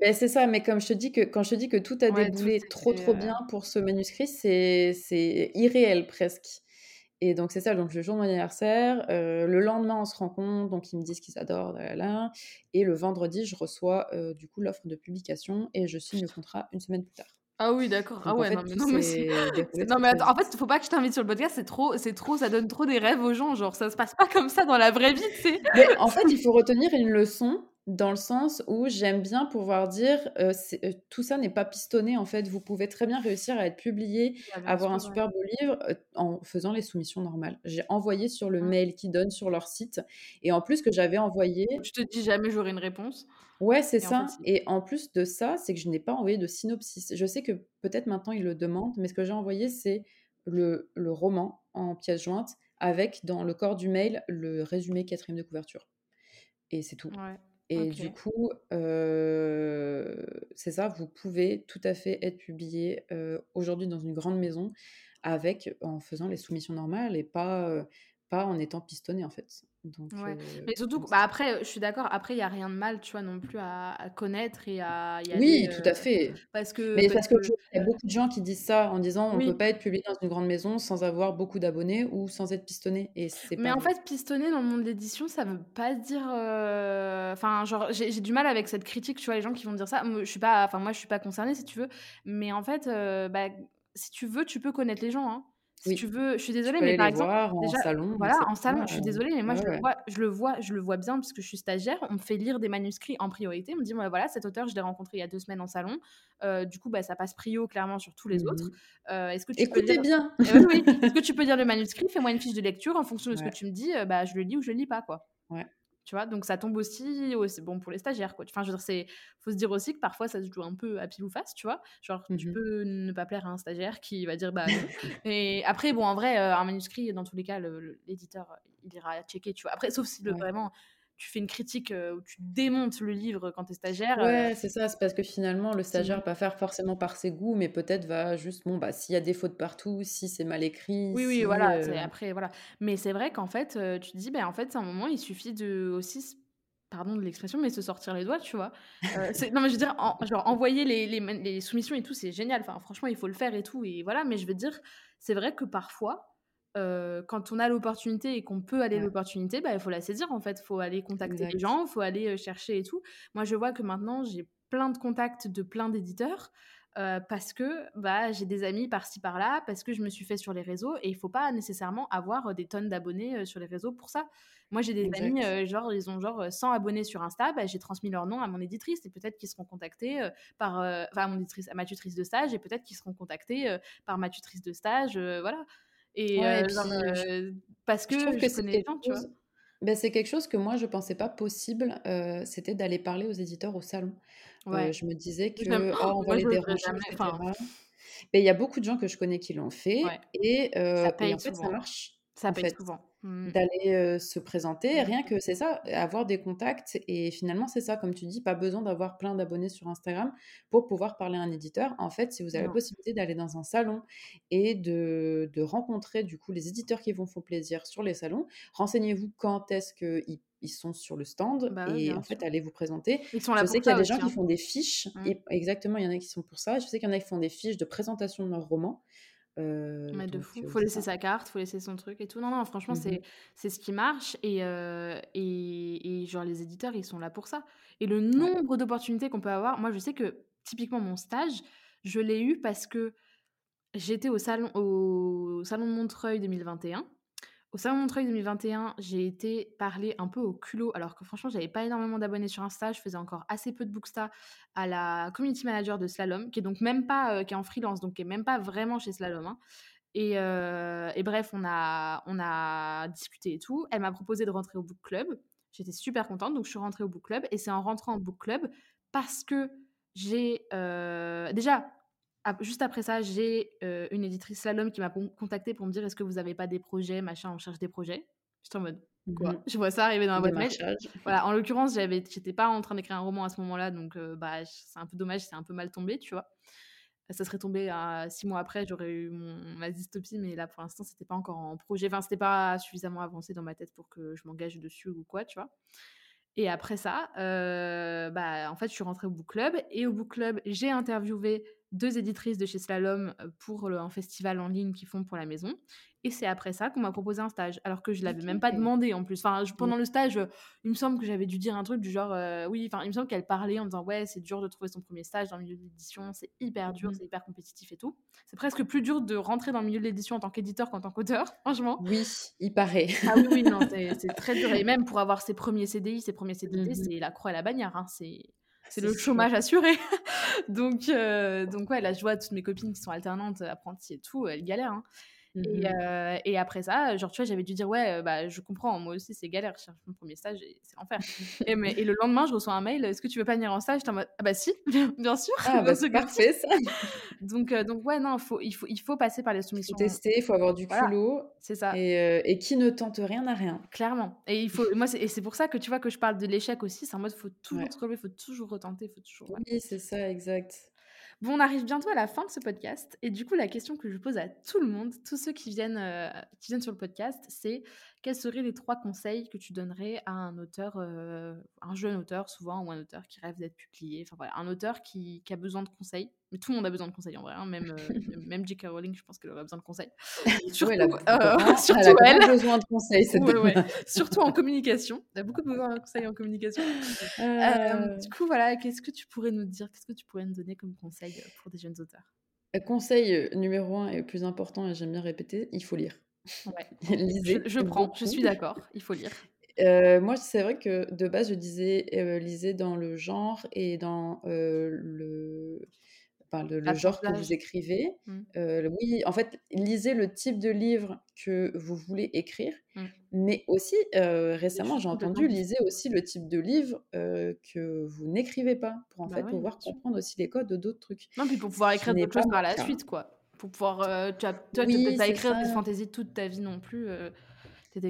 Ben c'est ça, mais comme je te dis que quand je te dis que tout a déboulé trop trop bien pour ce manuscrit, c'est c'est irréel presque. Et donc c'est ça, donc le jour de mon anniversaire, le lendemain on se rencontre, donc ils me disent qu'ils adorent, là, et le vendredi je reçois du coup l'offre de publication et je signe le contrat une semaine plus tard. Ah oui, d'accord. Ah ouais, non, mais, non, mais, non, mais attends, en fait, il faut pas que je t'invite sur le podcast, c'est trop, c'est trop, ça donne trop des rêves aux gens, genre ça se passe pas comme ça dans la vraie vie, tu sais. Mais en fait, il faut retenir une leçon dans le sens où j'aime bien pouvoir dire euh, euh, tout ça n'est pas pistonné en fait. Vous pouvez très bien réussir à être publié avoir un super beau livre euh, en faisant les soumissions normales. J'ai envoyé sur le mmh. mail qui donne sur leur site et en plus que j'avais envoyé je te dis jamais j'aurai une réponse. Ouais c'est ça et en plus de ça c'est que je n'ai pas envoyé de synopsis. Je sais que peut-être maintenant ils le demandent mais ce que j'ai envoyé c'est le, le roman en pièce jointe avec dans le corps du mail le résumé quatrième de couverture. Et c'est tout. Ouais. Et du coup, c'est ça, vous pouvez tout à fait être publié aujourd'hui dans une grande maison avec en faisant les soumissions normales et pas, pas en étant pistonné en fait. Donc, ouais. mais surtout, bah après, je suis d'accord, après, il n'y a rien de mal, tu vois, non plus à, connaître et à y aller. Oui, tout à fait. Parce que. Mais parce, que, y a beaucoup de gens qui disent ça en disant on ne peut pas être publié dans une grande maison sans avoir beaucoup d'abonnés ou sans être pistonné. Et mais en fait, pistonné dans le monde de l'édition, ça veut pas dire. Enfin, genre, j'ai du mal avec cette critique, tu vois, les gens qui vont dire ça. Moi, je suis pas, enfin, moi, je suis pas concernée si tu veux. Mais en fait, bah, si tu veux, tu peux connaître les gens. Hein. Si tu veux, je suis désolée, mais par exemple, voir en salon, voilà, en salon, je suis désolée, mais moi je, le vois, je le vois, je le vois bien parce que je suis stagiaire. On me fait lire des manuscrits en priorité. On me dit, voilà, cet auteur, je l'ai rencontré il y a deux semaines en salon. Euh, du coup, bah, ça passe prio clairement sur tous les autres. Mmh euh, est-ce que tu Écoutez peux bien. Eh oui, Est-ce que [LAUGHS] tu peux dire le manuscrit? Fais-moi une fiche de lecture en fonction de ce que tu me dis. Euh, bah, je le lis ou je le lis pas, quoi. Ouais. Tu vois, donc ça tombe aussi, c'est bon pour les stagiaires, quoi. Enfin, je veux dire, c'est, faut se dire aussi que parfois ça se joue un peu à pile ou face, tu vois? Genre, tu mmh peux ne pas plaire à un stagiaire qui va dire bah. [LAUGHS] Et après, bon, en vrai, euh, un manuscrit, dans tous les cas, l'éditeur, il ira checker, tu vois? Après, sauf si le, vraiment tu fais une critique où tu démontes le livre quand tu es stagiaire. Ouais, c'est ça, c'est parce que finalement, le stagiaire va pas faire forcément par ses goûts, mais peut-être va juste, bon, bah, s'il y a des fautes partout, si c'est mal écrit. Oui, oui, voilà, après, voilà. Mais c'est vrai qu'en fait, tu te dis, ben, en fait, c'est un moment, il suffit de aussi pardon de l'expression, mais se sortir les doigts, tu vois. [LAUGHS] non, mais je veux dire, genre, envoyer les, les, les soumissions et tout, c'est génial. Enfin, franchement, il faut le faire et tout. Et voilà, mais je veux dire, c'est vrai que parfois, quand on a l'opportunité et qu'on peut aller l'opportunité, bah, il faut la saisir en fait. Il faut aller contacter les gens, il faut aller chercher et tout. Moi, je vois que maintenant, j'ai plein de contacts de plein d'éditeurs. parce que bah, j'ai des amis par-ci par-là, parce que je me suis fait sur les réseaux, et il faut pas nécessairement avoir des tonnes d'abonnés sur les réseaux pour ça. Moi, j'ai des amis, genre, ils ont genre 100 abonnés sur Insta, bah, j'ai transmis leur nom à mon éditrice, et peut-être qu'ils seront contactés par, enfin, à mon éditrice, à ma tutrice de stage, et peut-être qu'ils seront contactés par ma tutrice de stage, voilà. Et, parce que je, trouve que c'est quelque, chose... ben, c'est quelque chose que moi je pensais pas possible, c'était d'aller parler aux éditeurs au salon. Ouais. je me disais que oh, on va les déranger, il y a beaucoup de gens que je connais qui l'ont fait et, ça et en fait ça marche. Ça paye souvent. Mmh. d'aller se présenter. Rien que c'est ça, avoir des contacts. Et finalement, c'est ça, comme tu dis, pas besoin d'avoir plein d'abonnés sur Instagram pour pouvoir parler à un éditeur. En fait, si vous avez la possibilité d'aller dans un salon et de, de, rencontrer du coup les éditeurs qui vont faire plaisir sur les salons, renseignez-vous quand est-ce qu'ils ils sont sur le stand bah et en fait allez vous présenter. Ils sont là je sais qu'il y a des gens qui hein. font des fiches, mmh. et exactement, il y en a qui sont pour ça. Je sais qu'il y en a qui font des fiches de présentation de leur roman. Euh, mais de fou. Faut laisser sa carte, faut laisser son truc et tout. Non, non, franchement, mmh c'est c'est ce qui marche. Et, et, et, genre, les éditeurs, ils sont là pour ça. Et le nombre d'opportunités qu'on peut avoir, moi, je sais que typiquement, mon stage, je l'ai eu parce que j'étais au salon, au salon de Montreuil 2021. Au Salon Montreuil 2021, j'ai été parler un peu au culot, alors que franchement, j'avais pas énormément d'abonnés sur Insta. Je faisais encore assez peu de Booksta à la community manager de Slalom, qui est donc même pas, euh, qui est en freelance, donc qui est même pas vraiment chez Slalom. Hein. Et, euh, et, bref, on a, on a discuté et tout. Elle m'a proposé de rentrer au book club. J'étais super contente, donc je suis rentrée au book club. Et c'est en rentrant au book club parce que j'ai euh, déjà juste après ça, j'ai euh, une éditrice slalom qui m'a contacté pour me dire est-ce que vous n'avez pas des projets, machin, on cherche des projets? J'étais en mode quoi? Mmh Je vois ça arriver dans la boîte mail. Voilà, en l'occurrence, j'avais, j'étais pas en train d'écrire un roman à ce moment-là, donc euh, bah c'est un peu dommage, c'est un peu mal tombé, tu vois? Ça serait tombé à six mois après, j'aurais eu mon, ma dystopie, mais là pour l'instant, c'était pas encore en projet. Enfin, c'était pas suffisamment avancé dans ma tête pour que je m'engage dessus ou quoi, tu vois? Et après ça, euh, bah, en fait, je suis rentrée au book club. Et au book club, j'ai interviewé deux éditrices de chez Slalom pour un festival en ligne qu'ils font pour la maison. Et c'est après ça qu'on m'a proposé un stage, alors que je l'avais même pas demandé en plus. Enfin, pendant le stage, il me semble que j'avais dû dire un truc du genre, oui, enfin, il me semble qu'elle parlait en disant, ouais, c'est dur de trouver son premier stage dans le milieu de l'édition, c'est hyper dur, mmh c'est hyper compétitif et tout. C'est presque plus dur de rentrer dans le milieu de l'édition en tant qu'éditeur qu'en tant qu'auteur, [LAUGHS] franchement. Oui, il paraît. ah oui, oui, non, [LAUGHS] c'est très dur. Et même pour avoir ses premiers CDI, ses premiers CDD, mmh c'est la croix et la bannière. Hein, c'est c'est le chômage assuré. [LAUGHS] donc, euh, donc ouais, là, je vois toutes mes copines qui sont alternantes, apprenties et tout, elles galèrent. Hein. Et, mmh euh, et, après ça, genre, tu vois, j'avais dû dire, ouais, bah, je comprends, moi aussi, c'est galère, je cherche mon premier stage et c'est l'enfer. et, et, le lendemain, je reçois un mail, est-ce que tu veux pas venir en stage? En mode, ah bah si, [LAUGHS] bien, sûr. Ah bah, [LAUGHS] c'est parfait, ça. donc, euh, donc, ouais, non, faut, il, faut, il faut passer par les soumissions. Il faut tester, il faut avoir du culot. c'est ça. Et, euh, et, qui ne tente rien n'a rien. Clairement. Et, il faut, moi, et c'est pour ça que tu vois que je parle de l'échec aussi, c'est en mode, faut toujours se relever, faut toujours retenter, faut toujours. Oui, c'est ça, exact. Bon, on arrive bientôt à la fin de ce podcast. Et du coup, la question que je pose à tout le monde, tous ceux qui viennent, euh, qui viennent sur le podcast, c'est quels seraient les trois conseils que tu donnerais à un auteur, euh, un jeune auteur souvent, ou un auteur qui rêve d'être publié, enfin voilà, un auteur qui, a besoin de conseils. Mais tout le monde a besoin de conseils en vrai, hein, même, euh, même J.K. Rowling, je pense qu'elle aurait besoin de conseils. [LAUGHS] [LAUGHS] surtout, elle, a, surtout elle, a besoin de conseils. [LAUGHS] surtout en communication. Elle a beaucoup de besoin de conseils en communication. du coup, voilà, qu'est-ce que tu pourrais nous dire? Qu'est-ce que tu pourrais nous donner comme conseil pour des jeunes auteurs? Conseil numéro un et le plus important, et j'aime bien répéter, il faut lire. [LAUGHS] lisez. Je, prends, je suis d'accord, il faut lire. [LAUGHS] Euh, moi, c'est vrai que de base, je disais euh, lisez dans le genre et dans euh, le, le, genre que vous écrivez. Mmh. oui, en fait, lisez le type de livre que vous voulez écrire. Mmh. Mais aussi, récemment, j'ai entendu, lisez aussi le type de livre que vous n'écrivez pas pour en bah fait pouvoir comprendre aussi les codes d'autres trucs. Non, puis pour pouvoir écrire d'autres choses par la suite, quoi. Pour pouvoir. Euh, tu as, toi, tu peux pas écrire des fantaisies toute ta vie non plus. Euh,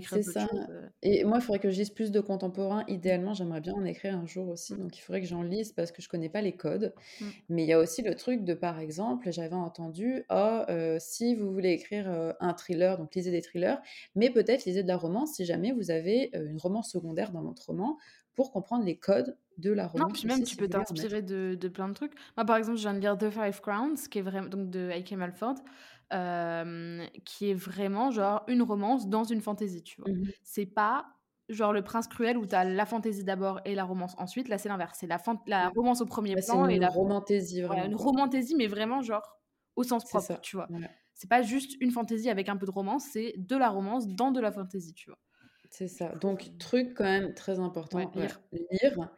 c'est ça. Euh. Et moi, il faudrait que je lise plus de contemporains. Idéalement, j'aimerais bien en écrire un jour aussi. Donc, il faudrait que j'en lise parce que je connais pas les codes. Mmh. Mais il y a aussi le truc de, par exemple, j'avais entendu, oh, si vous voulez écrire un thriller, donc lisez des thrillers, mais peut-être lisez de la romance si jamais vous avez une romance secondaire dans votre roman pour comprendre les codes de la romance. Non, puis même, tu peux t'inspirer de, de, plein de trucs. Moi, par exemple, je viens de lire The Five Crowns, qui est vraiment, donc de Ike Malford, euh, qui est vraiment genre une romance dans une fantaisie, tu vois. Mmh c'est pas genre le prince cruel où tu as la fantaisie d'abord et la romance ensuite. Là, c'est l'inverse. C'est la, la romance au premier plan. et la romantaisie, vraiment. une romantaisie, mais vraiment genre au sens propre, tu vois. C'est pas juste une fantaisie avec un peu de romance, c'est de la romance dans de la fantaisie, tu vois. C'est ça. Donc, truc quand même très important, lire. lire.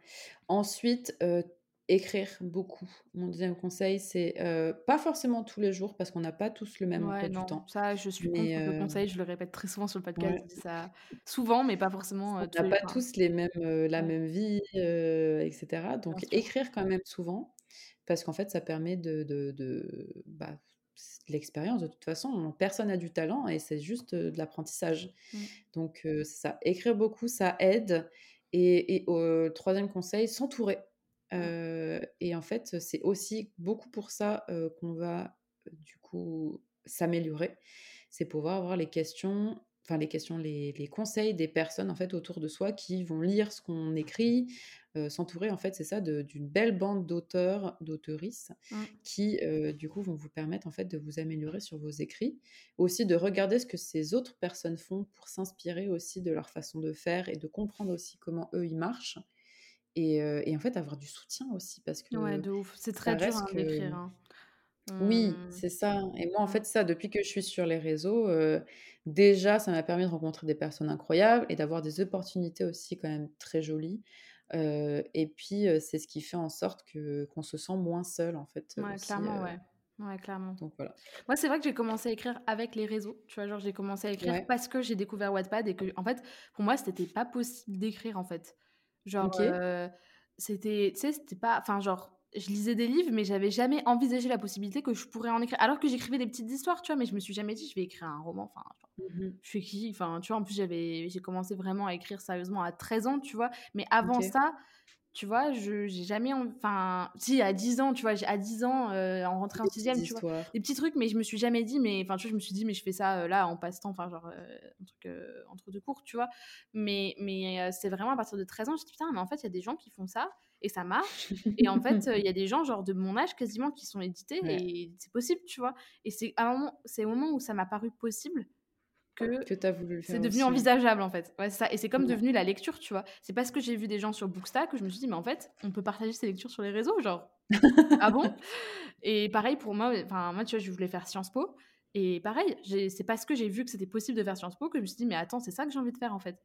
Ensuite, écrire beaucoup. Mon deuxième conseil, c'est pas forcément tous les jours parce qu'on n'a pas tous le même emploi du temps. Ça, je suis contre le conseil, je le répète très souvent sur le podcast. ça souvent, mais pas forcément. on n'a pas tous les mêmes, la même vie, etc. Donc, écrire quand même souvent parce qu'en fait, ça permet de, de, de bah, l'expérience de toute façon. Personne n'a du talent et c'est juste de l'apprentissage. Mmh. Donc, ça. Écrire beaucoup, ça aide. Et, au troisième conseil, s'entourer. Mmh. et en fait, c'est aussi beaucoup pour ça qu'on va du coup s'améliorer. C'est pouvoir avoir les questions enfin les questions, les, les, conseils des personnes en fait autour de soi qui vont lire ce qu'on écrit, euh, s'entourer en fait, c'est ça, d'une belle bande d'auteurs, d'auteuristes mmh. qui euh, du coup vont vous permettre en fait de vous améliorer sur vos écrits, aussi de regarder ce que ces autres personnes font pour s'inspirer aussi de leur façon de faire et de comprendre aussi comment eux ils marchent. Et, euh, et en fait avoir du soutien aussi parce que ouais de ouf c'est très dur à écrire hein. Oui, mmh. c'est ça. Et moi, en mmh. fait, ça, depuis que je suis sur les réseaux, déjà, ça m'a permis de rencontrer des personnes incroyables et d'avoir des opportunités aussi quand même très jolies. et puis, c'est ce qui fait en sorte que qu'on se sent moins seul, en fait, Ouais, clairement, ouais. Ouais, clairement. Donc voilà. Moi, c'est vrai que j'ai commencé à écrire avec les réseaux. Tu vois, genre, j'ai commencé à écrire Ouais. parce que j'ai découvert Wattpad et que, en fait, pour moi, c'était pas possible d'écrire, en fait. Genre, OK. heu, c'était tu sais, c'était pas enfin, genre, je lisais des livres, mais j'avais jamais envisagé la possibilité que je pourrais en écrire. Alors que j'écrivais des petites histoires, tu vois, mais je me suis jamais dit: «Je vais écrire un roman», enfin, Mmh je suis qui? Enfin, tu vois, en plus, j'avais j'ai commencé vraiment à écrire sérieusement à 13 ans, tu vois? Mais avant ça, tu vois, je j'ai jamais en enfin, si, à 10 ans, tu vois? À 10 ans, heu, en rentrée en Des petites sixième, tu vois? Des petits trucs, mais je me suis jamais dit mais enfin, tu vois, je me suis dit: «Mais je fais ça, heu, là, en passe-temps», enfin, genre, heu, un truc, entre 2 cours, tu vois? Mais mais c'est vraiment à partir de 13 ans, je me suis dit: «Putain, mais en fait, il y a des gens qui font ça et ça marche et en fait, [LAUGHS] il y a des gens, genre, de mon âge quasiment qui sont édités Ouais. et c'est possible», tu vois? Et c'est à un moment c'est au moment où ça m'a paru possible que Que tu as voulu c'est devenu aussi, ouais. envisageable, en fait. Ouais, ça et c'est comme Ouais. devenu la lecture, tu vois? C'est parce que j'ai vu des gens sur Bookstack que je me suis dit: «Mais en fait, on peut partager ses lectures sur les réseaux, genre, [LAUGHS] ah bon?» et pareil pour moi, enfin, moi, tu vois, je voulais faire Sciences Po et pareil, c'est parce que j'ai vu que c'était possible de faire Sciences Po que je me suis dit: «Mais attends, c'est ça que j'ai envie de faire, en fait»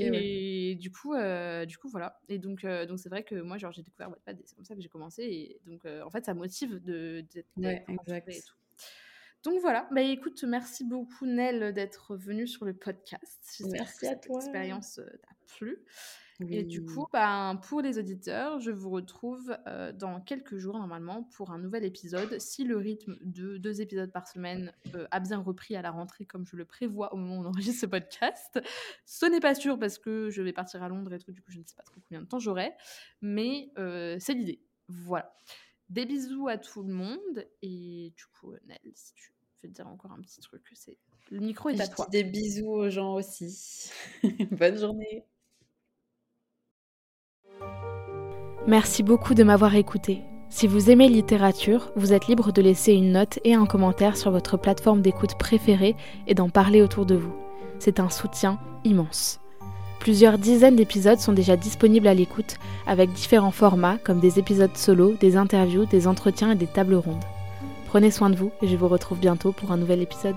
ouais. et du coup, heu, du coup, voilà et donc heu, donc c'est vrai que moi, genre, j'ai découvert Wattpad c'est comme ça que j'ai commencé et donc heu, en fait, ça motive de d'être Ouais, entourée et exact. tout. Donc voilà, bah, écoute, merci beaucoup Nell d'être venue sur le podcast. J'espère que à cette toi. expérience, heu, t'a plu et du coup, ben, pour les auditeurs, je vous retrouve, heu, dans quelques jours normalement pour un nouvel épisode. Si le rythme de 2 épisodes par semaine, heu, a bien repris à la rentrée comme je le prévois au moment où on enregistre ce podcast. Ce n'est pas sûr parce que je vais partir à Londres et tout, du coup, je ne sais pas trop combien de temps j'aurai, mais c'est l'idée. Voilà. Des bisous à tout le monde et du coup, Nell, si tu veux dire encore un petit truc, c'est le micro est à Je dis toi. des bisous aux gens aussi. [LAUGHS] Bonne journée. Merci beaucoup de m'avoir écouté. Si vous aimez littérature, vous êtes libre de laisser une note et un commentaire sur votre plateforme d'écoute préférée et d'en parler autour de vous. C'est un soutien immense. Plusieurs dizaines d'épisodes sont déjà disponibles à l'écoute avec différents formats comme des épisodes solo, des interviews, des entretiens et des tables rondes. Prenez soin de vous et je vous retrouve bientôt pour un nouvel épisode.